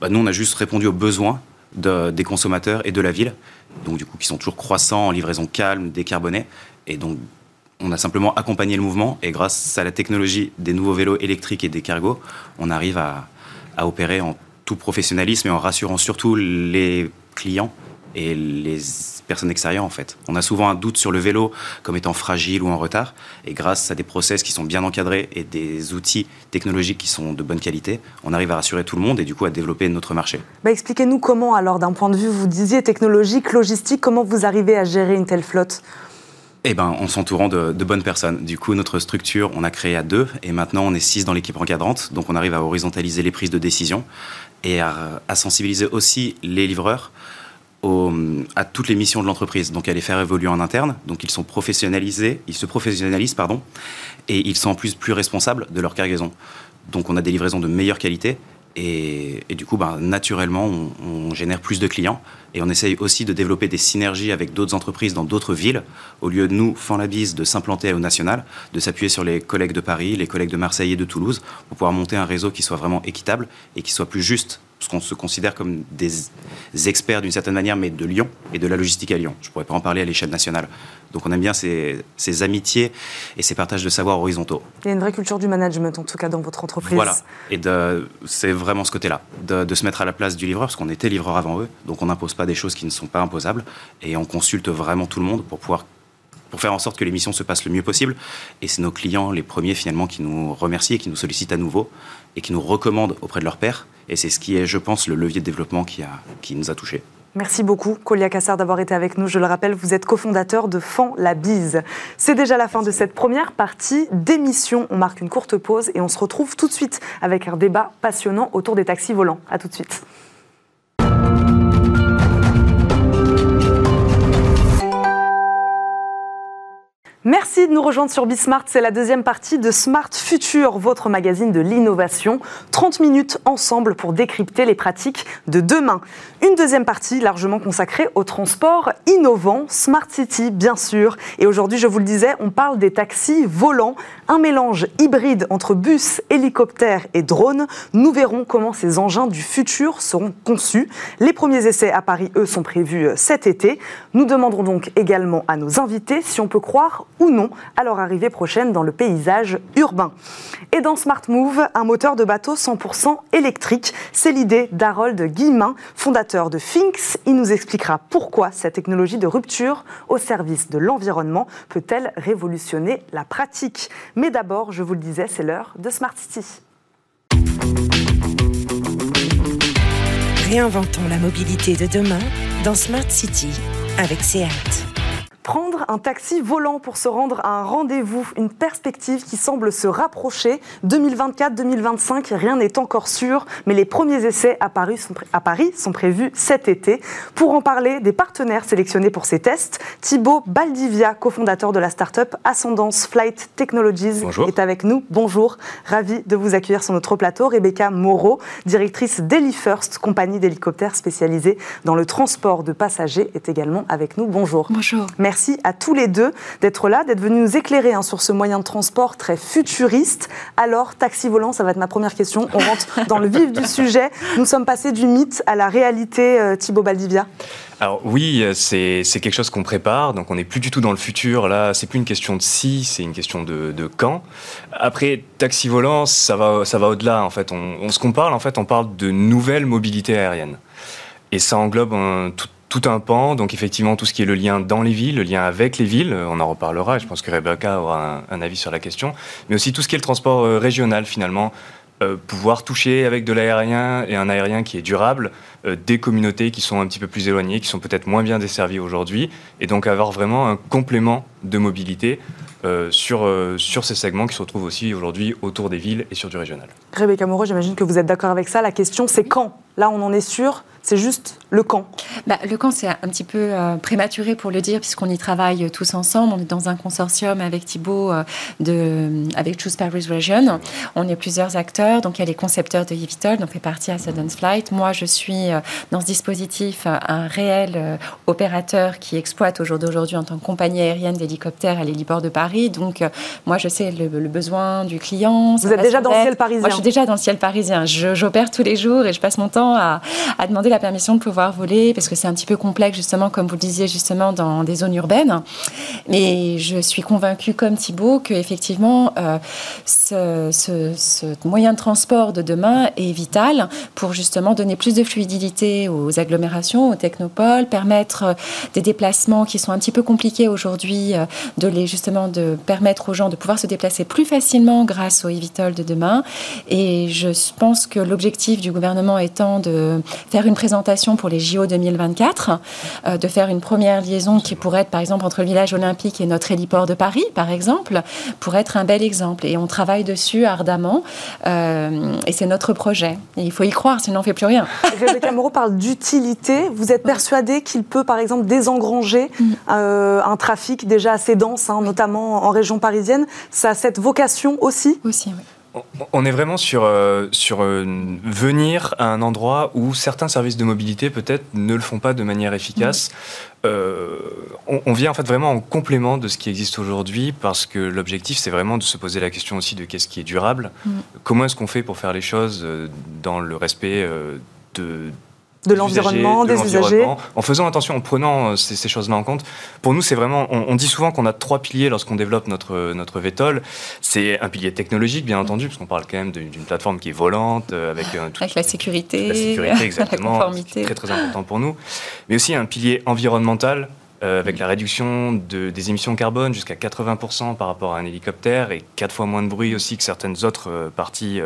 Bah, nous, on a juste répondu aux besoins des consommateurs et de la ville, donc du coup, qui sont toujours croissants en livraison calme, décarbonée. Et donc, on a simplement accompagné le mouvement et grâce à la technologie des nouveaux vélos électriques et des cargos, on arrive à, à opérer en tout professionnalisme et en rassurant surtout les clients et les personnes extérieures en fait. On a souvent un doute sur le vélo comme étant fragile ou en retard et grâce à des process qui sont bien encadrés et des outils technologiques qui sont de bonne qualité, on arrive à rassurer tout le monde et du coup à développer notre marché. Bah, expliquez-nous comment alors d'un point de vue, vous disiez technologique, logistique, comment vous arrivez à gérer une telle flotte? Eh ben, en s'entourant de, bonnes personnes. Du coup, notre structure, on a créé à deux, et maintenant on est six dans l'équipe encadrante. Donc, on arrive à horizontaliser les prises de décision et à sensibiliser aussi les livreurs à toutes les missions de l'entreprise, donc à les faire évoluer en interne. Donc ils sont professionnalisés, ils se professionnalisent, pardon, et ils sont en plus plus responsables de leur cargaison. Donc on a des livraisons de meilleure qualité, et, du coup, ben, naturellement, on, génère plus de clients et on essaye aussi de développer des synergies avec d'autres entreprises dans d'autres villes, au lieu de nous, la bise, de s'implanter au national, de s'appuyer sur les collègues de Paris, les collègues de Marseille et de Toulouse, pour pouvoir monter un réseau qui soit vraiment équitable et qui soit plus juste parce qu'on se considère comme des experts d'une certaine manière, mais de Lyon et de la logistique à Lyon. Je ne pourrais pas en parler à l'échelle nationale. Donc on aime bien ces, amitiés et ces partages de savoir horizontaux. Il y a une vraie culture du management, en tout cas, dans votre entreprise. Voilà. Et c'est vraiment ce côté-là, de, se mettre à la place du livreur, parce qu'on était livreur avant eux, donc on n'impose pas des choses qui ne sont pas imposables, et on consulte vraiment tout le monde pour pouvoir pour faire en sorte que l'émission se passe le mieux possible. Et c'est nos clients, les premiers finalement, qui nous remercient et qui nous sollicitent à nouveau et qui nous recommandent auprès de leurs pairs. Et c'est ce qui est, je pense, le levier de développement qui, a, qui nous a touchés. Merci beaucoup, Colia Cassard, d'avoir été avec nous. Je le rappelle, vous êtes cofondateur de Fan la Bise. C'est déjà la fin de cette première partie d'émission. On marque une courte pause et on se retrouve tout de suite avec un débat passionnant autour des taxis volants. A tout de suite. Merci de nous rejoindre sur Bismart. C'est la deuxième partie de Smart Future, votre magazine de l'innovation. 30 minutes ensemble pour décrypter les pratiques de demain. Une deuxième partie largement consacrée au transport innovant, Smart City bien sûr. Et aujourd'hui, je vous le disais, on parle des taxis volants, un mélange hybride entre bus, hélicoptère et drone. Nous verrons comment ces engins du futur seront conçus. Les premiers essais à Paris, eux, sont prévus euh, cet été. Nous demanderons donc également à nos invités si on peut croire ou non à leur arrivée prochaine dans le paysage urbain. Et dans Smart Move, un moteur de bateau 100% électrique. C'est l'idée d'Harold Guillemin, fondateur de Finks. Il nous expliquera pourquoi cette technologie de rupture au service de l'environnement peut-elle révolutionner la pratique. Mais d'abord, je vous le disais, c'est l'heure de Smart City. Réinventons la mobilité de demain dans Smart City avec SEAT. Prendre un taxi volant pour se rendre à un rendez-vous, une perspective qui semble se rapprocher. 2024-2025, rien n'est encore sûr, mais les premiers essais à Paris, sont à Paris sont prévus cet été. Pour en parler, des partenaires sélectionnés pour ces tests, Thibaut Baldivia, cofondateur de la start-up Ascendance Flight Technologies, est avec nous. Bonjour, ravi de vous accueillir sur notre plateau. Rebecca Moreau, directrice d'HeliFirst, compagnie d'hélicoptères spécialisée dans le transport de passagers, est également avec nous. Bonjour. Bonjour. Merci à tous les deux d'être là, d'être venus nous éclairer hein, sur ce moyen de transport très futuriste. Alors, taxi volant, ça va être ma première question. On rentre dans le vif du sujet. Nous sommes passés du mythe à la réalité, euh, Thibaut Baldivia. Alors oui, c'est quelque chose qu'on prépare, donc on n'est plus du tout dans le futur. Là, c'est plus une question de si, c'est une question de, quand. Après, taxi volant, ça va, ça va au-delà. En fait, on, ce qu'on parle, en fait, on parle de nouvelles mobilités aériennes, et ça englobe un, tout, tout un pan. Donc effectivement, tout ce qui est le lien dans les villes, le lien avec les villes, on en reparlera. Je pense que Rebecca aura un, avis sur la question. Mais aussi tout ce qui est le transport euh, régional finalement. Euh, pouvoir toucher avec de l'aérien et un aérien qui est durable euh, des communautés qui sont un petit peu plus éloignées, qui sont peut-être moins bien desservies aujourd'hui, et donc avoir vraiment un complément de mobilité sur, sur ces segments qui se retrouvent aussi aujourd'hui autour des villes et sur du régional. Rebecca Moreau, j'imagine que vous êtes d'accord avec ça. La question, c'est quand? Là, on en est sûr c'est juste le camp bah, Le camp, c'est un petit peu euh, prématuré pour le dire, puisqu'on y travaille tous ensemble. On est dans un consortium avec Thibault, euh, de, avec Choose Paris Region. On est plusieurs acteurs. Donc, il y a les concepteurs de eVTOL, dont fait partie à Sudden Flight. Moi, je suis euh, dans ce dispositif un réel opérateur qui exploite au jour d'aujourd'hui en tant que compagnie aérienne d'hélicoptères à l'héliport de Paris. Donc, moi, je sais le, besoin du client. Vous êtes déjà dans le ciel parisien Moi, je suis déjà dans le ciel parisien. J'opère tous les jours et je passe mon temps à, à demander la permission de pouvoir voler parce que c'est un petit peu complexe, justement, comme vous le disiez, justement, dans des zones urbaines. Mais je suis convaincue, comme Thibault, qu'effectivement, euh, ce, ce, moyen de transport de demain est vital pour justement donner plus de fluidité aux agglomérations, aux technopoles, permettre des déplacements qui sont un petit peu compliqués aujourd'hui, euh, de les justement de de permettre aux gens de pouvoir se déplacer plus facilement grâce au eVTOL de demain. Et je pense que l'objectif du gouvernement étant de faire une présentation pour les JO 2024, euh, de faire une première liaison qui pourrait être par exemple entre le village olympique et notre héliport de Paris, par exemple, pourrait être un bel exemple. Et on travaille dessus ardemment. Euh, et c'est notre projet. Et il faut y croire, sinon on ne fait plus rien. Rebecca Moreau parle d'utilité. Vous êtes persuadé qu'il peut, par exemple, désengranger mm. euh, un trafic déjà assez dense, hein, notamment en région parisienne Ça a cette vocation aussi Aussi, oui. On est vraiment sur, euh, sur euh, venir à un endroit où certains services de mobilité peut-être ne le font pas de manière efficace. Euh, on, vient en fait vraiment en complément de ce qui existe aujourd'hui parce que l'objectif c'est vraiment de se poser la question aussi de qu'est-ce qui est durable. Comment est-ce qu'on fait pour faire les choses dans le respect de de l'environnement, des usagers. En faisant attention, en prenant euh, ces, choses-là en compte. Pour nous, c'est vraiment. On, dit souvent qu'on a trois piliers lorsqu'on développe notre notre VTOL. C'est un pilier technologique, bien entendu, parce qu'on parle quand même d'une plateforme qui est volante, euh, avec euh, avec la sécurité, la sécurité exactement, la conformité. très très important pour nous. Mais aussi un pilier environnemental. avec la réduction de, des émissions carbone jusqu'à 80% par rapport à un hélicoptère et quatre fois moins de bruit aussi que certaines autres parties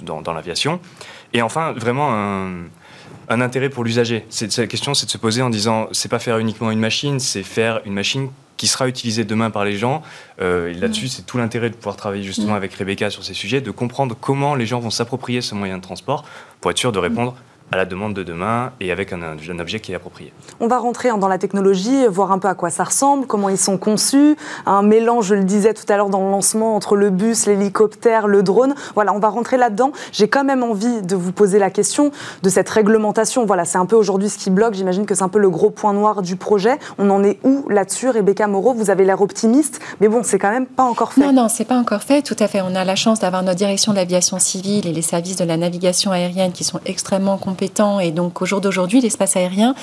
dans, dans l'aviation. Et enfin, vraiment un, un intérêt pour l'usager. La question, c'est de se poser en disant, c'est pas faire uniquement une machine, c'est faire une machine qui sera utilisée demain par les gens. Euh, et là-dessus, c'est tout l'intérêt de pouvoir travailler justement avec Rebecca sur ces sujets, de comprendre comment les gens vont s'approprier ce moyen de transport pour être sûr de répondre à la demande de demain et avec un, un, objet qui est approprié. On va rentrer dans la technologie, voir un peu à quoi ça ressemble, comment ils sont conçus, un mélange, je le disais tout à l'heure dans le lancement, entre le bus, l'hélicoptère, le drone. Voilà, on va rentrer là-dedans. J'ai quand même envie de vous poser la question de cette réglementation. Voilà, c'est un peu aujourd'hui ce qui bloque. J'imagine que c'est un peu le gros point noir du projet. On en est où là-dessus Rebecca Moreau, vous avez l'air optimiste, mais bon, c'est quand même pas encore fait. Non, non, c'est pas encore fait, tout à fait. On a la chance d'avoir notre direction de l'aviation civile et les services de la navigation aérienne qui sont extrêmement compétents et donc au jour d'aujourd'hui, l'espace aérien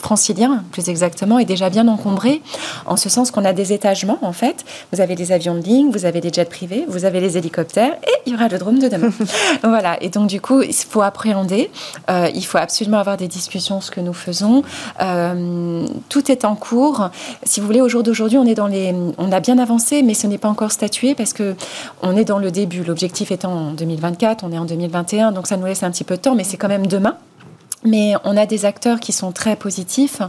francilien, plus exactement, est déjà bien encombré, en ce sens qu'on a des étagements, en fait. Vous avez des avions de ligne, vous avez des jets privés, vous avez les hélicoptères, et il y aura le drone de demain. voilà, et donc du coup, il faut appréhender, euh, il faut absolument avoir des discussions, ce que nous faisons. Euh, tout est en cours. Si vous voulez, au jour d'aujourd'hui, on est dans les... On a bien avancé, mais ce n'est pas encore statué, parce que on est dans le début. L'objectif étant en 2024, on est en 2021, donc ça nous laisse un petit peu de temps, mais c'est quand même demain. Mais on a des acteurs qui sont très positifs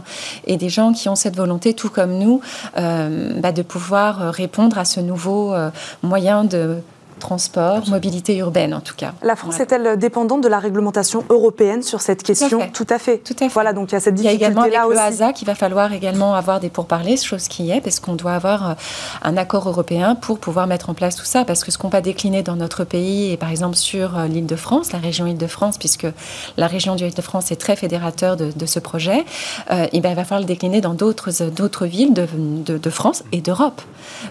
et des gens qui ont cette volonté, tout comme nous, euh, bah, de pouvoir répondre à ce nouveau euh, moyen de transport, mobilité urbaine en tout cas. La France est-elle dépendante de la réglementation européenne sur cette question Tout à fait. Tout à fait. Voilà, donc il y a cette difficulté aussi. Il y a également avec le HASA qu'il va falloir également avoir des pourparlers, chose qui est, parce qu'on doit avoir euh, un accord européen pour pouvoir mettre en place tout ça, parce que ce qu'on va décliner dans notre pays, et par exemple sur euh, l'île de France, la région Île-de-France, puisque la région du Île-de-France est très fédérateur de, ce projet, euh, et ben, il va falloir le décliner dans d'autres villes de, de, de France et d'Europe.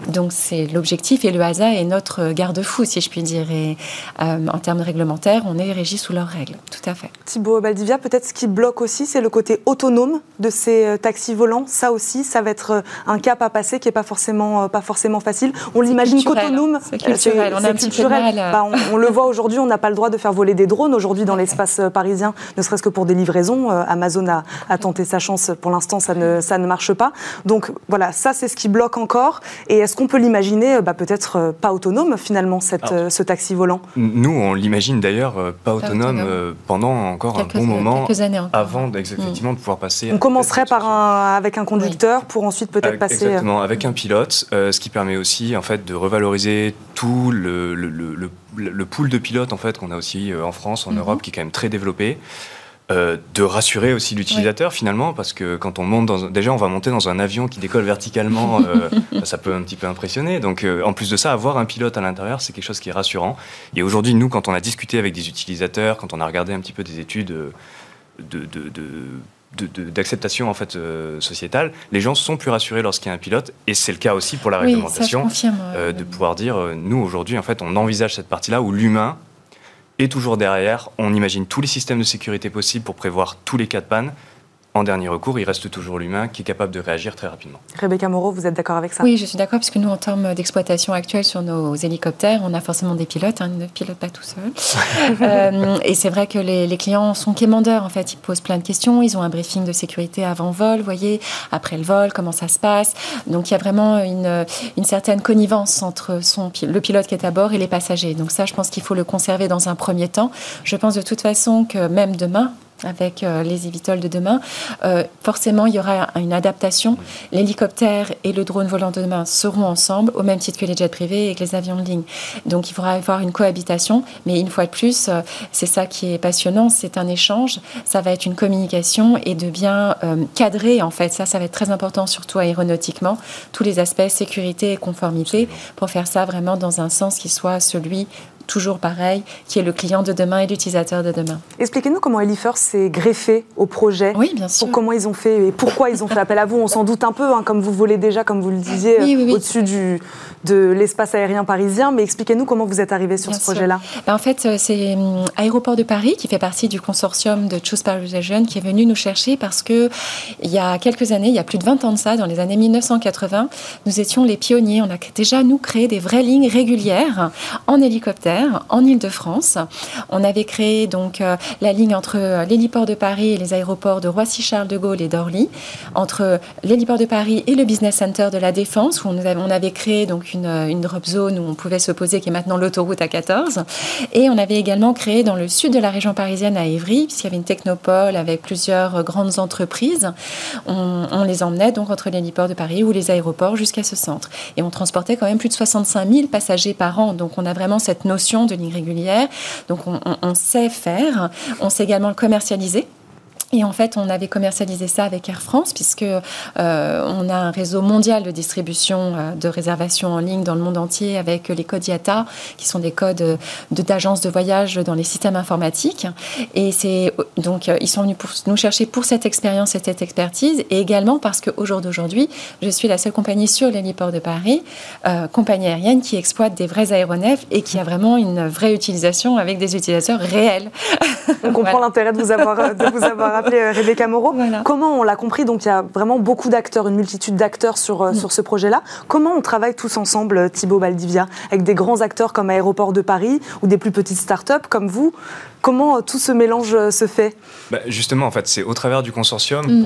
Donc c'est l'objectif, et le HASA est notre garde-fou si je puis dire. Et euh, en termes réglementaires, on est régi sous leurs règles, tout à fait. Thibaut Baldivia, peut-être ce qui bloque aussi, c'est le côté autonome de ces euh, taxis volants. Ça aussi, ça va être euh, un cap à passer qui n'est pas forcément, pas forcément facile. On l'imagine qu'autonome. C'est culturel. On, a un petit bah, on, le voit aujourd'hui, on n'a pas le droit de faire voler des drones aujourd'hui dans l'espace parisien, ne serait-ce que pour des livraisons. Amazon a, a tenté sa chance. Pour l'instant, ça ne, ça ne marche pas. Donc voilà, ça, c'est ce qui bloque encore. Et est-ce qu'on peut l'imaginer bah, peut-être pas autonome finalement, cette, ce taxi volant Nous, on l'imagine d'ailleurs euh, pas, autonome, euh, pendant encore un bon moment, avant effectivement de pouvoir passer. On commencerait par un, avec un conducteur pour ensuite peut-être passer. Exactement, avec un pilote, euh, ce qui permet aussi en fait de revaloriser tout le, le, le, le pool de pilotes en fait qu'on a aussi en France, en mhm. Europe, qui est quand même très développé. Euh, de rassurer aussi l'utilisateur finalement, parce que quand on monte dans, déjà on va monter dans un avion qui décolle verticalement, euh, ça peut un petit peu impressionner. Donc euh, en plus de ça, avoir un pilote à l'intérieur, c'est quelque chose qui est rassurant. Et aujourd'hui, nous, quand on a discuté avec des utilisateurs, quand on a regardé un petit peu des études de, d'acceptation en fait sociétale, les gens sont plus rassurés lorsqu'il y a un pilote et c'est le cas aussi pour la réglementation de pouvoir dire nous aujourd'hui en fait on envisage cette partie là où l'humain et toujours derrière, on imagine tous les systèmes de sécurité possibles pour prévoir tous les cas de panne. En dernier recours, il reste toujours l'humain qui est capable de réagir très rapidement. Rebecca Moreau, vous êtes d'accord avec ça? Oui, je suis d'accord, puisque nous, en termes d'exploitation actuelle sur nos hélicoptères, on a forcément des pilotes, hein, ils ne pilotent pas tout seuls. Euh, et c'est vrai que les, clients sont quémandeurs, en fait, ils posent plein de questions, ils ont un briefing de sécurité avant vol, vous voyez, après le vol, comment ça se passe. Donc il y a vraiment une, une certaine connivence entre son, le pilote qui est à bord et les passagers. Donc ça, je pense qu'il faut le conserver dans un premier temps. Je pense de toute façon que même demain, avec euh, les évitols de demain, euh, forcément, il y aura une adaptation. L'hélicoptère et le drone volant de demain seront ensemble, au même titre que les jets privés et que les avions de ligne. Donc, il faudra avoir une cohabitation. Mais une fois de plus, euh, c'est ça qui est passionnant, c'est un échange. Ça va être une communication et de bien cadrer, en fait. Ça, ça va être très important, surtout aéronautiquement, tous les aspects sécurité et conformité, pour faire ça vraiment dans un sens qui soit celui toujours pareil, qui est le client de demain et l'utilisateur de demain. Expliquez-nous comment Elifer s'est greffé au projet. Oui, bien sûr. comment ils ont fait et pourquoi ils ont fait appel à vous. On s'en doute un peu, hein, comme vous volez déjà, comme vous le disiez, au-dessus du, de l'espace aérien parisien. Mais expliquez-nous comment vous êtes arrivé sur ce projet-là. Ben, en fait, euh, c'est hum, Aéroport de Paris qui fait partie du consortium de Choose Paris Region qui est venu nous chercher parce que il y a quelques années, il y a plus de 20 ans de ça, dans les années 1980, nous étions les pionniers. On a déjà, nous, créé des vraies lignes régulières en hélicoptère en Ile-de-France. On avait créé donc euh, la ligne entre euh, l'héliport de Paris et les aéroports de Roissy-Charles de Gaulle et d'Orly, entre l'héliport de Paris et le Business Center de la Défense, où on avait, on avait créé donc une, drop zone où on pouvait se poser, qui est maintenant l'autoroute A14. Et on avait également créé dans le sud de la région parisienne, à Évry, puisqu'il y avait une technopole avec plusieurs grandes entreprises. On, les emmenait donc entre l'héliport de Paris ou les aéroports jusqu'à ce centre. Et on transportait quand même plus de 65 000 passagers par an. Donc on a vraiment cette notion de ligne. Donc on, on sait faire. On sait également le commercialiser. Et en fait, on avait commercialisé ça avec Air France, puisque euh, on a un réseau mondial de distribution euh, de réservations en ligne dans le monde entier avec les codes IATA, qui sont des codes d'agences de, voyage dans les systèmes informatiques. Et c'est donc ils sont venus pour nous chercher pour cette expérience et cette expertise, et également parce qu'au jour d'aujourd'hui, je suis la seule compagnie sur l'héliport de Paris, euh, compagnie aérienne qui exploite des vrais aéronefs et qui a vraiment une vraie utilisation avec des utilisateurs réels. On comprend l'intérêt de vous avoir de vous avoir euh, Rebecca Moreau. Comment on l'a compris Donc il y a vraiment beaucoup d'acteurs, une multitude d'acteurs sur, euh, mm. sur ce projet-là. Comment on travaille tous ensemble, euh, Thibaut Baldivia, avec des grands acteurs comme Aéroport de Paris ou des plus petites startups comme vous Comment tout ce mélange se fait? Bah, Justement, en fait, c'est au travers du consortium mm.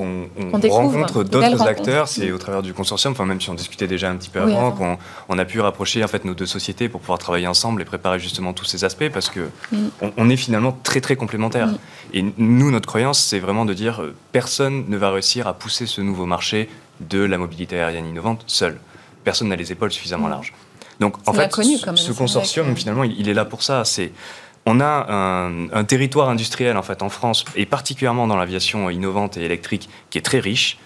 qu'on rencontre d'autres acteurs. C'est au travers du consortium, enfin même si on discutait déjà un petit peu avant, qu'on on a pu rapprocher en fait nos deux sociétés pour pouvoir travailler ensemble et préparer justement tous ces aspects parce que mm. on, est finalement très très complémentaires. Et nous, notre croyance, c'est vraiment de dire euh, personne ne va réussir à pousser ce nouveau marché de la mobilité aérienne innovante seul. Personne n'a les épaules suffisamment larges. Donc en fait, ce consortium, finalement, il, est là pour ça. C'est on a un, territoire industriel en fait en France et particulièrement dans l'aviation innovante et électrique qui est très riche.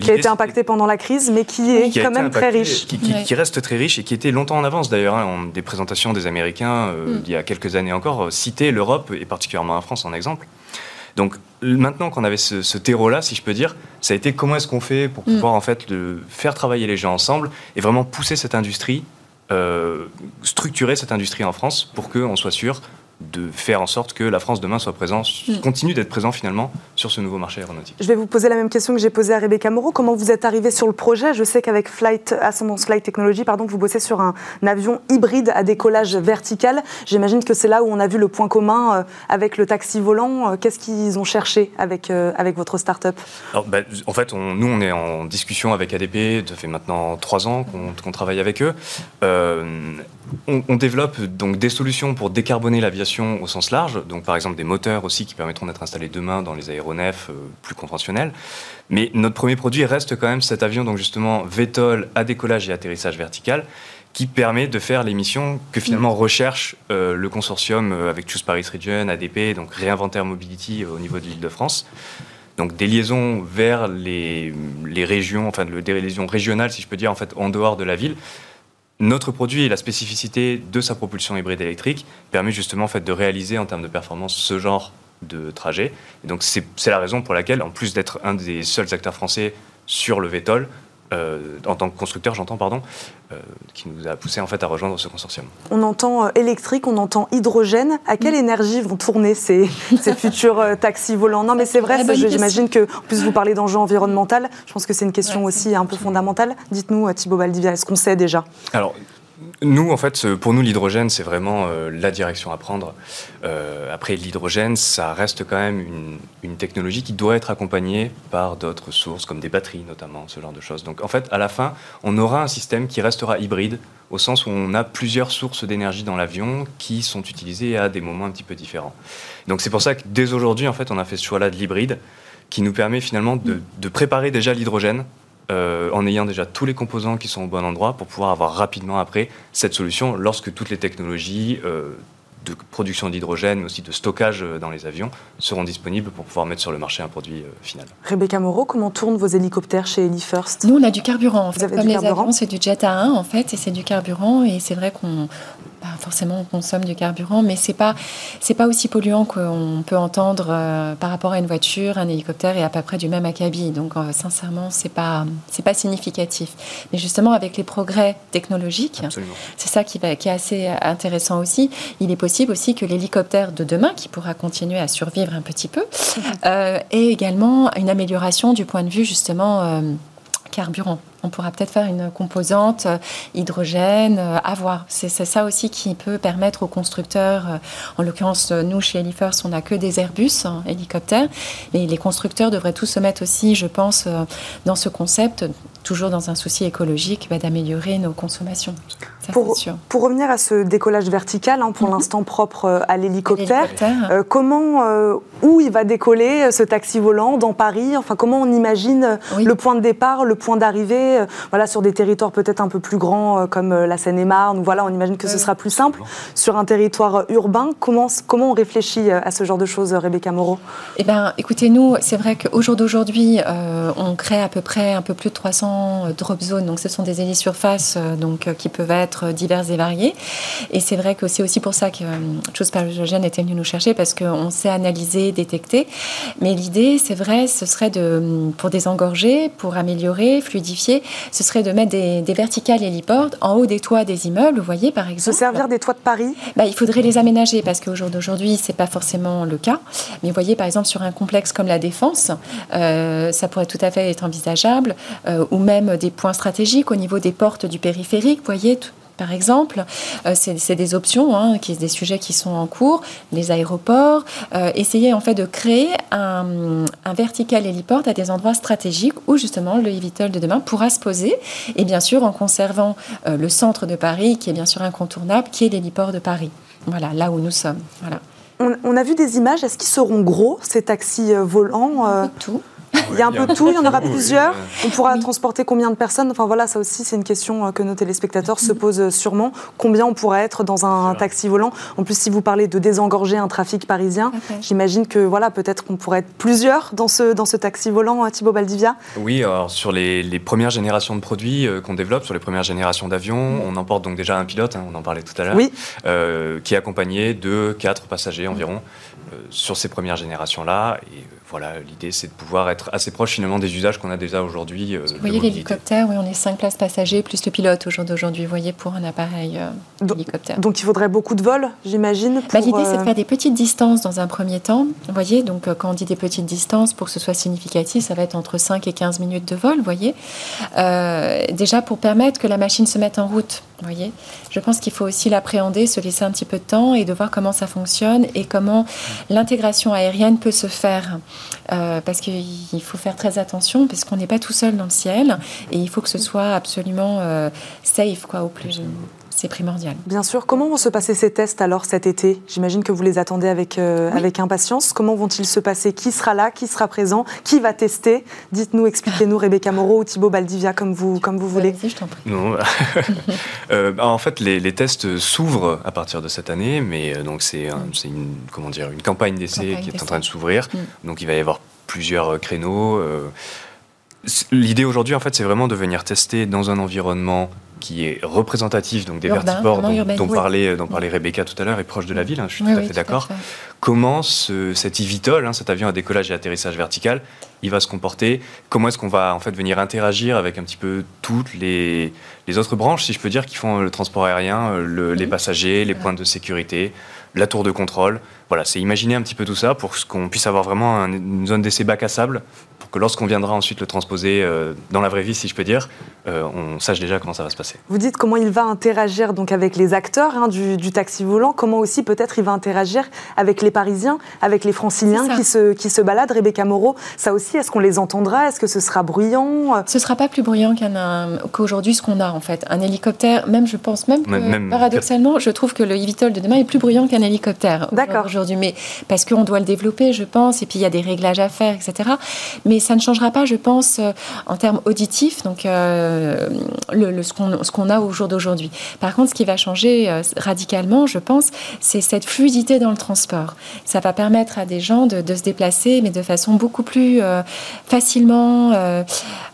Qui a été impacté pendant la crise, mais qui est quand même très riche. Qui, reste très riche et qui était longtemps en avance d'ailleurs. Hein, des présentations des Américains, euh, mm. il y a quelques années encore, citaient l'Europe et particulièrement la France en exemple. Donc maintenant qu'on avait ce, terreau-là, si je peux dire, ça a été comment est-ce qu'on fait pour mm. pouvoir en fait faire travailler les gens ensemble et vraiment pousser cette industrie, euh, structurer cette industrie en France pour qu'on soit sûr de faire en sorte que la France demain soit présente, mm. continue d'être présent finalement sur ce nouveau marché aéronautique. Je vais vous poser la même question que j'ai posée à Rebecca Moreau. Comment vous êtes arrivé sur le projet? Je sais qu'avec Flight, Ascendance Flight Technology, pardon, vous bossez sur un, avion hybride à décollage vertical. J'imagine que c'est là où on a vu le point commun euh, avec le taxi volant. Euh, qu'est-ce qu'ils ont cherché avec, euh, avec votre start-up? Bah, En fait, nous, on est en discussion avec ADP. Ça fait maintenant trois ans qu'on travaille avec eux. On, développe donc des solutions pour décarboner l'aviation au sens large, donc par exemple des moteurs aussi qui permettront d'être installés demain dans les aéronefs euh, plus conventionnels. Mais notre premier produit reste quand même cet avion, donc justement VTOL à décollage et atterrissage vertical, qui permet de faire les missions que finalement recherche euh, le consortium euh, avec Choose Paris Region, ADP, donc Réinventaire Mobility au niveau de l'île de France. Donc des liaisons vers les, les régions, enfin des liaisons régionales, si je peux dire, en fait, en dehors de la ville, notre produit et la spécificité de sa propulsion hybride électrique permet justement de réaliser en termes de performance ce genre de trajet. Et donc c'est la raison pour laquelle, en plus d'être un des seuls acteurs français sur le VTOL, en tant que constructeur, j'entends, pardon, qui nous a poussé en fait à rejoindre ce consortium. On entend électrique, on entend hydrogène. À quelle énergie vont tourner ces, ces futurs taxis volants? Non, mais c'est vrai, j'imagine que, en plus, vous parlez d'enjeux environnementaux. Je pense que c'est une question aussi un peu fondamentale. Dites-nous, Thibaut Valdivia, est-ce qu'on sait déjà? Alors, nous, en fait, pour nous, l'hydrogène, c'est vraiment euh, la direction à prendre. Euh, après, l'hydrogène, ça reste quand même une, technologie qui doit être accompagnée par d'autres sources, comme des batteries notamment, ce genre de choses. Donc, en fait, à la fin, on aura un système qui restera hybride, au sens où on a plusieurs sources d'énergie dans l'avion qui sont utilisées à des moments un petit peu différents. Donc, c'est pour ça que dès aujourd'hui, en fait, on a fait ce choix-là de l'hybride, qui nous permet finalement de préparer déjà l'hydrogène euh, en ayant déjà tous les composants qui sont au bon endroit pour pouvoir avoir rapidement après cette solution lorsque toutes les technologies euh, de production d'hydrogène, mais aussi de stockage euh, dans les avions, seront disponibles pour pouvoir mettre sur le marché un produit final. Rebecca Moreau, comment tournent vos hélicoptères chez HeliFirst Nous, on a du carburant. En fait. Comme les avions, c'est du jet A1 en fait, et c'est du carburant. Et c'est vrai qu'on bah, forcément on consomme du carburant, mais c'est pas c'est pas aussi polluant qu'on peut entendre euh, par rapport à une voiture, un hélicoptère et à peu près du même acabit. Donc euh, sincèrement, c'est pas c'est pas significatif. Mais justement avec les progrès technologiques, c'est ça qui, va, qui est assez intéressant aussi. Il est possible aussi que l'hélicoptère de demain, qui pourra continuer à survivre un petit peu, euh, ait également une amélioration du point de vue justement carburant on pourra peut-être faire une composante euh, hydrogène euh, à voir. C'est ça aussi qui peut permettre aux constructeurs, euh, en l'occurrence nous chez Helifirst, on n'a que des Airbus hein, hélicoptères, mais les constructeurs devraient tous se mettre aussi, je pense, dans ce concept, toujours dans un souci écologique, bah, d'améliorer nos consommations. Pour, pour, revenir à ce décollage vertical, hein, pour mhm. l'instant propre à l'hélicoptère, comment, où il va décoller ce taxi volant dans Paris? Enfin, comment on imagine le point de départ, le point d'arrivée euh, voilà, sur des territoires peut-être un peu plus grands euh, comme euh, la Seine-et-Marne, voilà, on imagine que ce sera plus simple. Sur un territoire urbain, comment, comment on réfléchit à ce genre de choses, Rebecca Moreau? Eh bien, écoutez, nous, c'est vrai qu'au jour d'aujourd'hui, on crée à peu près un peu plus de 300 drop zones. Donc, ce sont des hélisurfaces donc, qui peuvent être diverses et variées. Et c'est vrai que c'est aussi pour ça que Chose Parisienne était venu nous chercher parce qu'on sait analyser, détecter. Mais l'idée, c'est vrai, ce serait de, pour désengorger, pour améliorer, fluidifier, ce serait de mettre des, verticales héliports en haut des toits des immeubles, vous voyez, par exemple. Se servir des toits de Paris bah, Il faudrait les aménager parce qu'au jour d'aujourd'hui, ce n'est pas forcément le cas. Mais vous voyez, par exemple, sur un complexe comme la Défense, euh, ça pourrait tout à fait être envisageable, euh, ou même des points stratégiques au niveau des portes du périphérique, vous voyez, par exemple. Euh, c'est des options, hein, qui, des sujets qui sont en cours. Les aéroports, euh, essayer en fait de créer un, vertical héliport à des endroits stratégiques où justement le eVTOL de demain pourra se poser. Et bien sûr en conservant euh, le centre de Paris, qui est bien sûr incontournable, qui est l'héliport de Paris. Voilà, là où nous sommes. Voilà. On, a vu des images. Est-ce qu'ils seront gros, ces taxis volants Tout. Il y a un peu de tout, il y en aura plusieurs. On pourra transporter combien de personnes Enfin voilà, ça aussi, c'est une question euh, que nos téléspectateurs se posent euh, sûrement. Combien on pourrait être dans un taxi volant? En plus, si vous parlez de désengorger un trafic parisien, j'imagine que voilà, peut-être qu'on pourrait être plusieurs dans ce, dans ce taxi volant, euh, Thibaut Baldivia Oui, alors sur les, les premières générations de produits qu'on développe, sur les premières générations d'avions, on emporte donc déjà un pilote, hein, on en parlait tout à l'heure, oui. qui est accompagné de quatre passagers environ sur ces premières générations-là. Et voilà, l'idée c'est de pouvoir être assez proche finalement des usages qu'on a déjà aujourd'hui. Euh, vous voyez l'hélicoptère, oui, on est cinq places passagers plus le pilote au jour d'aujourd'hui, vous voyez, pour un appareil euh, hélicoptère. Donc il faudrait beaucoup de vols, j'imagine bah, L'idée c'est de euh, faire des petites distances dans un premier temps. Vous voyez, donc quand on dit des petites distances, pour que ce soit significatif, ça va être entre 5 et 15 minutes de vol, vous voyez. déjà pour permettre que la machine se mette en route, voyez? Je pense qu'il faut aussi l'appréhender, se laisser un petit peu de temps et de voir comment ça fonctionne et comment l'intégration aérienne peut se faire. Euh, parce qu'il faut faire très attention, parce qu'on n'est pas tout seul dans le ciel, et il faut que ce soit absolument euh, safe, quoi, au plus c'est primordial. Bien sûr. Comment vont se passer ces tests alors cet été? J'imagine que vous les attendez avec, euh, avec impatience. Comment vont-ils se passer? Qui sera là? Qui sera présent? Qui va tester? Dites-nous, expliquez-nous, Rebecca Moreau ou Thibaut Baldivia, comme vous, comme vous voulez. je t'en prie. Non. Euh, bah, en fait, les, tests s'ouvrent à partir de cette année, mais euh, donc c'est une, comment dire, une campagne d'essai qui est en train de s'ouvrir. Mm. Donc il va y avoir plusieurs créneaux. L'idée aujourd'hui, en fait, c'est vraiment de venir tester dans un environnement qui est représentatif donc des vertiports dont, parlait, dont parlait Rebecca tout à l'heure est proche de la ville, hein, je suis tout à fait d'accord. Comment ce, cet eVTOL, hein, cet avion à décollage et atterrissage vertical, il va se comporter, comment est-ce qu'on va en fait venir interagir avec un petit peu toutes les, les autres branches, si je peux dire, qui font le transport aérien, euh, les passagers, les points de sécurité, la tour de contrôle? Voilà, c'est imaginer un petit peu tout ça pour qu'on puisse avoir vraiment une zone d'essai bac à sable que lorsqu'on viendra ensuite le transposer euh, dans la vraie vie, si je peux dire, euh, on sache déjà comment ça va se passer. Vous dites comment il va interagir donc avec les acteurs hein, du, taxi volant, comment aussi peut-être il va interagir avec les Parisiens, avec les Franciliens qui se, qui se baladent. Rebecca Moreau, ça aussi, est-ce qu'on les entendra? Est-ce que ce sera bruyant? Ce ne sera pas plus bruyant qu'aujourd'hui ce qu'on a en fait. Un hélicoptère, même je pense, même, paradoxalement, je trouve que le eVTOL de demain est plus bruyant qu'un hélicoptère aujourd'hui. Mais parce qu'on doit le développer, je pense, et puis il y a des réglages à faire, etc. Mais ça ne changera pas, je pense, euh, en termes auditifs, donc euh, le, ce qu'on a au jour d'aujourd'hui. Par contre, ce qui va changer euh, radicalement, je pense, c'est cette fluidité dans le transport. Ça va permettre à des gens de, se déplacer, mais de façon beaucoup plus facilement.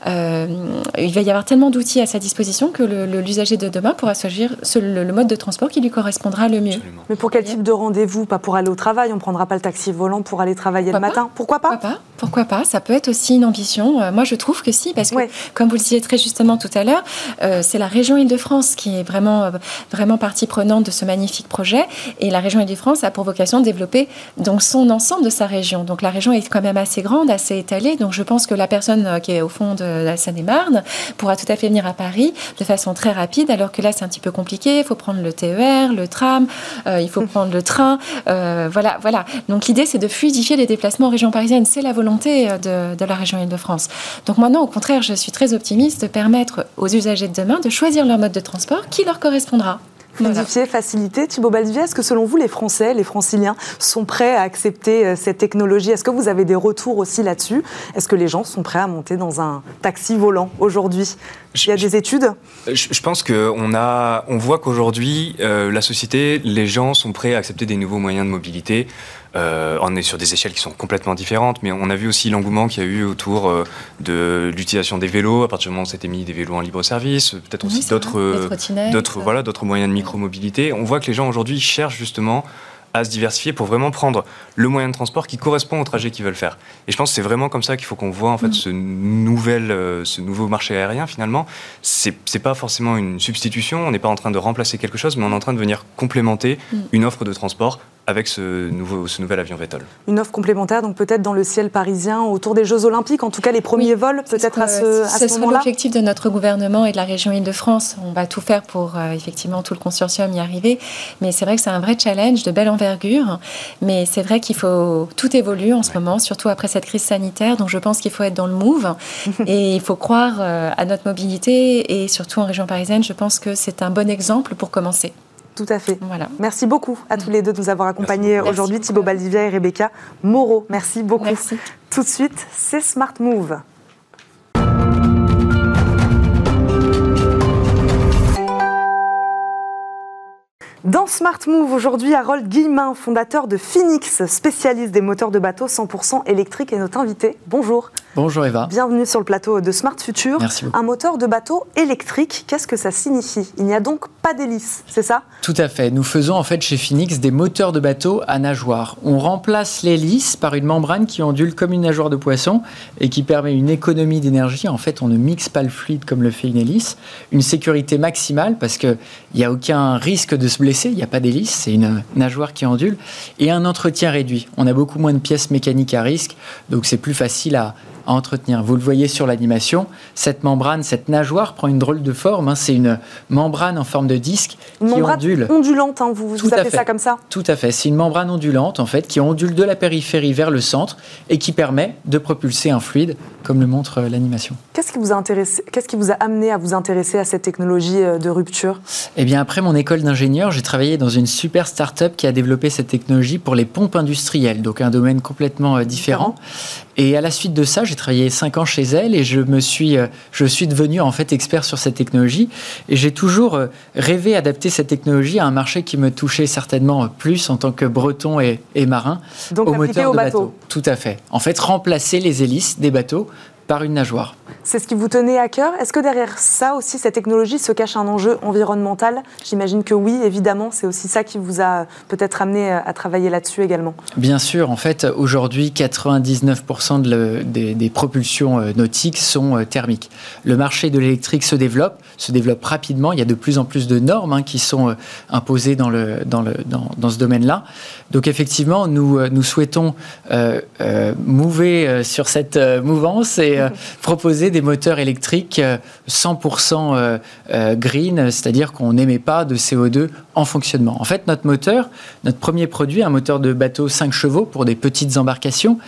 il va y avoir tellement d'outils à sa disposition que l'usager de demain pourra choisir le, le, mode de transport qui lui correspondra le mieux. Mais pour quel type de rendez-vous? Pas pour aller au travail, on ne prendra pas le taxi volant pour aller travailler le matin. Pourquoi pas Pourquoi pas Pourquoi pas Ça peut être aussi une ambition euh, Moi, je trouve que si, parce que, comme vous le disiez très justement tout à l'heure, euh, c'est la région Île-de-France qui est vraiment, euh, vraiment partie prenante de ce magnifique projet. Et la région Île-de-France a pour vocation de développer donc, son ensemble de sa région. Donc, la région est quand même assez grande, assez étalée. Donc, je pense que la personne qui est au fond de la Seine-et-Marne pourra tout à fait venir à Paris de façon très rapide, alors que là, c'est un petit peu compliqué. Il faut prendre le TER, le tram, il faut prendre le train. Voilà, voilà. Donc, l'idée, c'est de fluidifier les déplacements en région parisienne. C'est la volonté de, de la région Île-de-France. Donc maintenant, au contraire, je suis très optimiste de permettre aux usagers de demain de choisir leur mode de transport qui leur correspondra. Fluidifier, faciliter. Thibaut Baldivier, est-ce que selon vous, les Français, les franciliens sont prêts à accepter euh, cette technologie? Est-ce que vous avez des retours aussi là-dessus? Est-ce que les gens sont prêts à monter dans un taxi volant aujourd'hui? Il y a des études? Je, pense qu'on on voit qu'aujourd'hui, euh, la société, les gens sont prêts à accepter des nouveaux moyens de mobilité. Euh, on est sur des échelles qui sont complètement différentes, mais on a vu aussi l'engouement qu'il y a eu autour euh, de l'utilisation des vélos. À partir du moment où s'était mis des vélos en libre service, peut-être aussi d'autres, d'autres, voilà, d'autres moyens de micro-mobilité. On voit que les gens aujourd'hui cherchent justement à se diversifier pour vraiment prendre le moyen de transport qui correspond au trajet qu'ils veulent faire. Et je pense que c'est vraiment comme ça qu'il faut qu'on voit en fait mm. ce, nouvel, euh, ce nouveau marché aérien finalement. C'est, c'est pas forcément une substitution, on n'est pas en train de remplacer quelque chose, mais on est en train de venir complémenter mm. une offre de transport avec ce, nouveau, ce nouvel avion VTOL. Une offre complémentaire, donc peut-être dans le ciel parisien, autour des Jeux Olympiques, en tout cas les premiers vols, peut-être à ce, à ce, moment-là l'objectif de notre gouvernement et de la région Île-de-France. On va tout faire pour euh, effectivement tout le consortium y arriver. Mais c'est vrai que c'est un vrai challenge de belle envergure. Mais c'est vrai qu'il faut. Tout évolue en ce moment, surtout après cette crise sanitaire. Donc je pense qu'il faut être dans le move et il faut croire euh, à notre mobilité. Et surtout en région parisienne, je pense que c'est un bon exemple pour commencer. Tout à fait. Voilà. Merci beaucoup à tous les deux de nous avoir accompagnés aujourd'hui, Thibaut Baldivia et Rebecca Moreau. Merci beaucoup. Merci. Tout de suite, c'est Smart Move. Dans Smart Move, aujourd'hui, Harold Guillemin, fondateur de Phoenix, spécialiste des moteurs de bateau 100% électriques, est notre invité. Bonjour. Bonjour Eva. Bienvenue sur le plateau de Smart Future. Merci beaucoup. Un moteur de bateau électrique, qu'est-ce que ça signifie? Il n'y a donc pas d'hélice, c'est ça? Tout à fait. Nous faisons en fait chez Phoenix des moteurs de bateau à nageoire. On remplace l'hélice par une membrane qui ondule comme une nageoire de poisson et qui permet une économie d'énergie. En fait, on ne mixe pas le fluide comme le fait une hélice. Une sécurité maximale parce qu'il n'y a aucun risque de se blesser il n'y a pas d'hélice, c'est une nageoire qui ondule, et un entretien réduit. On a beaucoup moins de pièces mécaniques à risque, donc c'est plus facile à, entretenir. Vous le voyez sur l'animation, cette membrane, cette nageoire prend une drôle de forme. Hein. C'est une membrane en forme de disque une qui membrane ondule. ondulante, hein, vous, vous appelez ça comme ça Tout à fait. C'est une membrane ondulante en fait qui ondule de la périphérie vers le centre et qui permet de propulser un fluide, comme le montre euh, l'animation. Qu'est-ce qui vous a intéressé Qu'est-ce qui vous a amené à vous intéresser à cette technologie euh, de rupture? Eh bien, après mon école d'ingénieur, j'ai travaillé dans une super start-up qui a développé cette technologie pour les pompes industrielles, donc un domaine complètement euh, différent. Et à la suite de ça, j'ai travaillé cinq ans chez elle et je me suis, euh, je suis devenu en fait expert sur cette technologie. Et j'ai toujours euh, rêvé adapter cette technologie à un marché qui me touchait certainement plus en tant que breton et, marin. Donc au moteur de bateau. Tout à fait. En fait, remplacer les hélices des bateaux par une nageoire. C'est ce qui vous tenait à cœur. Est-ce que derrière ça aussi, cette technologie se cache un enjeu environnemental? J'imagine que oui, évidemment. C'est aussi ça qui vous a peut-être amené à travailler là-dessus également. Bien sûr. En fait, aujourd'hui, 99% des, propulsions euh, nautiques sont euh, thermiques. Le marché de l'électrique se développe, se développe rapidement. Il y a de plus en plus de normes hein, qui sont euh, imposées dans, le, dans, le, dans, ce domaine-là. Donc effectivement, nous, nous souhaitons euh, mouver sur cette mouvance et proposer des moteurs électriques 100% green, c'est-à-dire qu'on n'émet pas de CO2 en fonctionnement. En fait, notre moteur, notre premier produit, un moteur de bateau 5 chevaux pour des petites embarcations,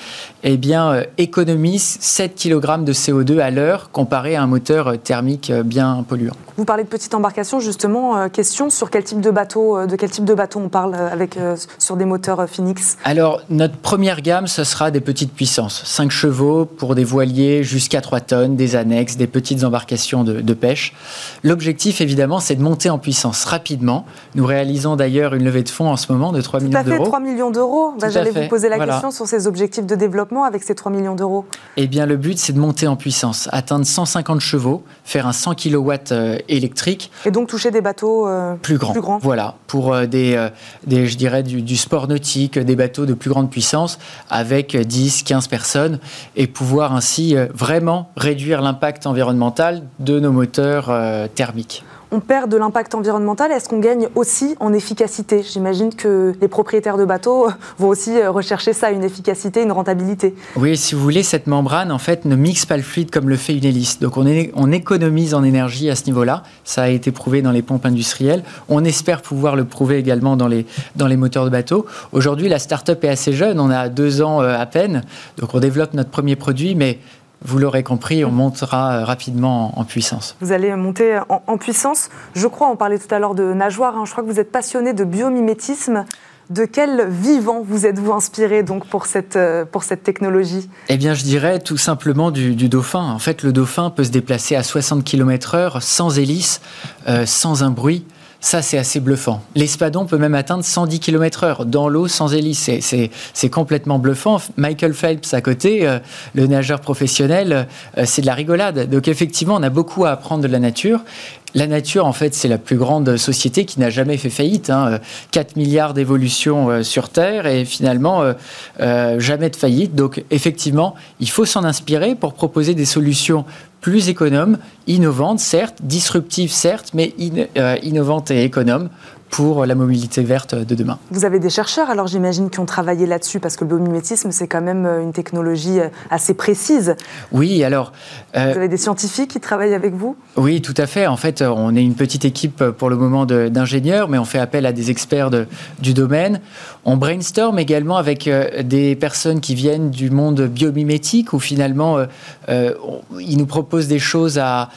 eh bien, euh, économise 7 kg de CO2 à l'heure comparé à un moteur euh, thermique euh, bien polluant. Vous parlez de petites embarcations, justement. question sur quel type de bateau, de quel type de bateau on parle avec, sur des moteurs Phoenix? Alors, notre première gamme, ce sera des petites puissances. 5 chevaux pour des voiliers jusqu'à 3 tonnes, des annexes, des petites embarcations de, de pêche. L'objectif, évidemment, c'est de monter en puissance rapidement. Nous réalisons d'ailleurs une levée de fonds en ce moment de 3 millions d'euros. 3 millions d'euros. Bah, j'allais vous poser la question sur ces objectifs de développement avec ces 3 millions d'euros. Eh bien, le but, c'est de monter en puissance, atteindre 150 chevaux, faire un 100 kW euh, électrique. Et donc toucher des bateaux euh, plus, grands. plus, grands. Voilà, pour euh, des, des, je dirais, du, sport nautique, des bateaux de plus grande puissance avec 10, 15 personnes et pouvoir ainsi vraiment réduire l'impact environnemental de nos moteurs thermiques on perd de l'impact environnemental, est-ce qu'on gagne aussi en efficacité? J'imagine que les propriétaires de bateaux vont aussi euh, rechercher ça, une efficacité, une rentabilité. Oui, si vous voulez, cette membrane, en fait, ne mixe pas le fluide comme le fait une hélice. Donc on, on économise en énergie à ce niveau-là. Ça a été prouvé dans les pompes industrielles. On espère pouvoir le prouver également dans les, dans les moteurs de bateaux. Aujourd'hui, la start-up est assez jeune, on a deux ans euh, à peine. Donc on développe notre premier produit, mais vous l'aurez compris, on montera euh, rapidement en puissance. Vous allez monter en, puissance. Je crois, on parlait tout à l'heure de nageoires, hein. je crois que vous êtes passionné de biomimétisme. De quel vivant vous êtes-vous inspiré donc pour cette, euh, pour cette technologie? Eh bien, je dirais tout simplement du, dauphin. En fait, le dauphin peut se déplacer à 60 km/h sans hélice, euh, sans un bruit. Ça, c'est assez bluffant. L'espadon peut même atteindre 110 km/h dans l'eau sans hélice. C'est complètement bluffant. Michael Phelps à côté, euh, le nageur professionnel, euh, c'est de la rigolade. Donc effectivement, on a beaucoup à apprendre de la nature. La nature, en fait, c'est la plus grande société qui n'a jamais fait faillite. Hein. 4 milliards d'évolutions euh, sur Terre et finalement, jamais de faillite. Donc, effectivement, il faut s'en inspirer pour proposer des solutions plus économe, innovante, certes, disruptive, certes, mais euh, innovante et économe pour la mobilité verte de demain. Vous avez des chercheurs, alors j'imagine, qui ont travaillé là-dessus, parce que le biomimétisme, c'est quand même euh, une technologie euh, assez précise. Oui, alors... vous avez des scientifiques qui travaillent avec vous? Oui, tout à fait. En fait, on est une petite équipe pour le moment d'ingénieurs, mais on fait appel à des experts de, du domaine. On brainstorm également avec des personnes qui viennent du monde biomimétique, où finalement, ils nous proposent des choses à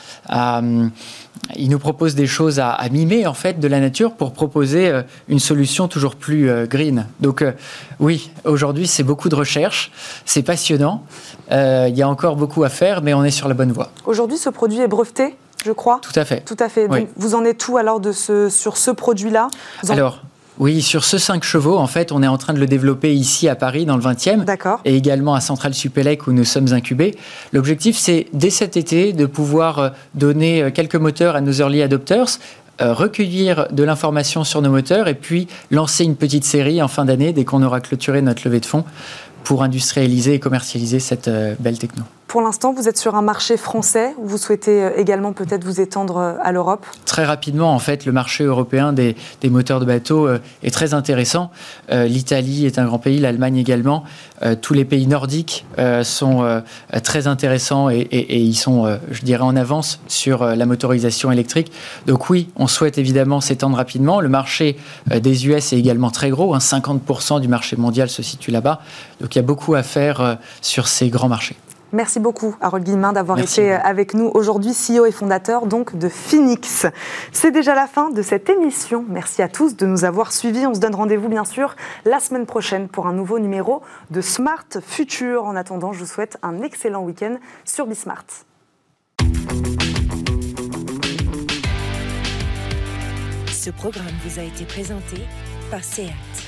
il nous propose des choses à, mimer en fait de la nature pour proposer euh, une solution toujours plus euh, green. Donc euh, oui, aujourd'hui c'est beaucoup de recherche, c'est passionnant. il y a encore beaucoup à faire, mais on est sur la bonne voie. Aujourd'hui, ce produit est breveté, je crois? Tout à fait. Tout à fait. Donc, vous en êtes où alors de ce, sur ce produit-là? Alors. Oui, sur ce 5 chevaux, en fait, on est en train de le développer ici à Paris, dans le 20e. D'accord. Et également à Centrale Supélec, où nous sommes incubés. L'objectif, c'est dès cet été de pouvoir euh, donner euh, quelques moteurs à nos early adopters, euh, recueillir de l'information sur nos moteurs et puis lancer une petite série en fin d'année, dès qu'on aura clôturé notre levée de fonds, pour industrialiser et commercialiser cette belle techno. Pour l'instant, vous êtes sur un marché français ou vous souhaitez euh, également peut-être vous étendre euh, à l'Europe? Très rapidement, en fait, le marché européen des, moteurs de bateaux euh, est très intéressant. L'Italie est un grand pays, l'Allemagne également. tous les pays nordiques sont très intéressants et, ils sont, je dirais, en avance sur la motorisation électrique. Donc oui, on souhaite évidemment s'étendre rapidement. Le marché des US est également très gros. 50% hein. du marché mondial se situe là-bas. Donc il y a beaucoup à faire sur ces grands marchés. Merci beaucoup, Harold Guillemin, d'avoir été avec nous aujourd'hui, CEO et fondateur donc de Phoenix. C'est déjà la fin de cette émission. Merci à tous de nous avoir suivis. On se donne rendez-vous, bien sûr, la semaine prochaine pour un nouveau numéro de Smart Future. En attendant, je vous souhaite un excellent week-end sur Bismart. Ce programme vous a été présenté par SEAT.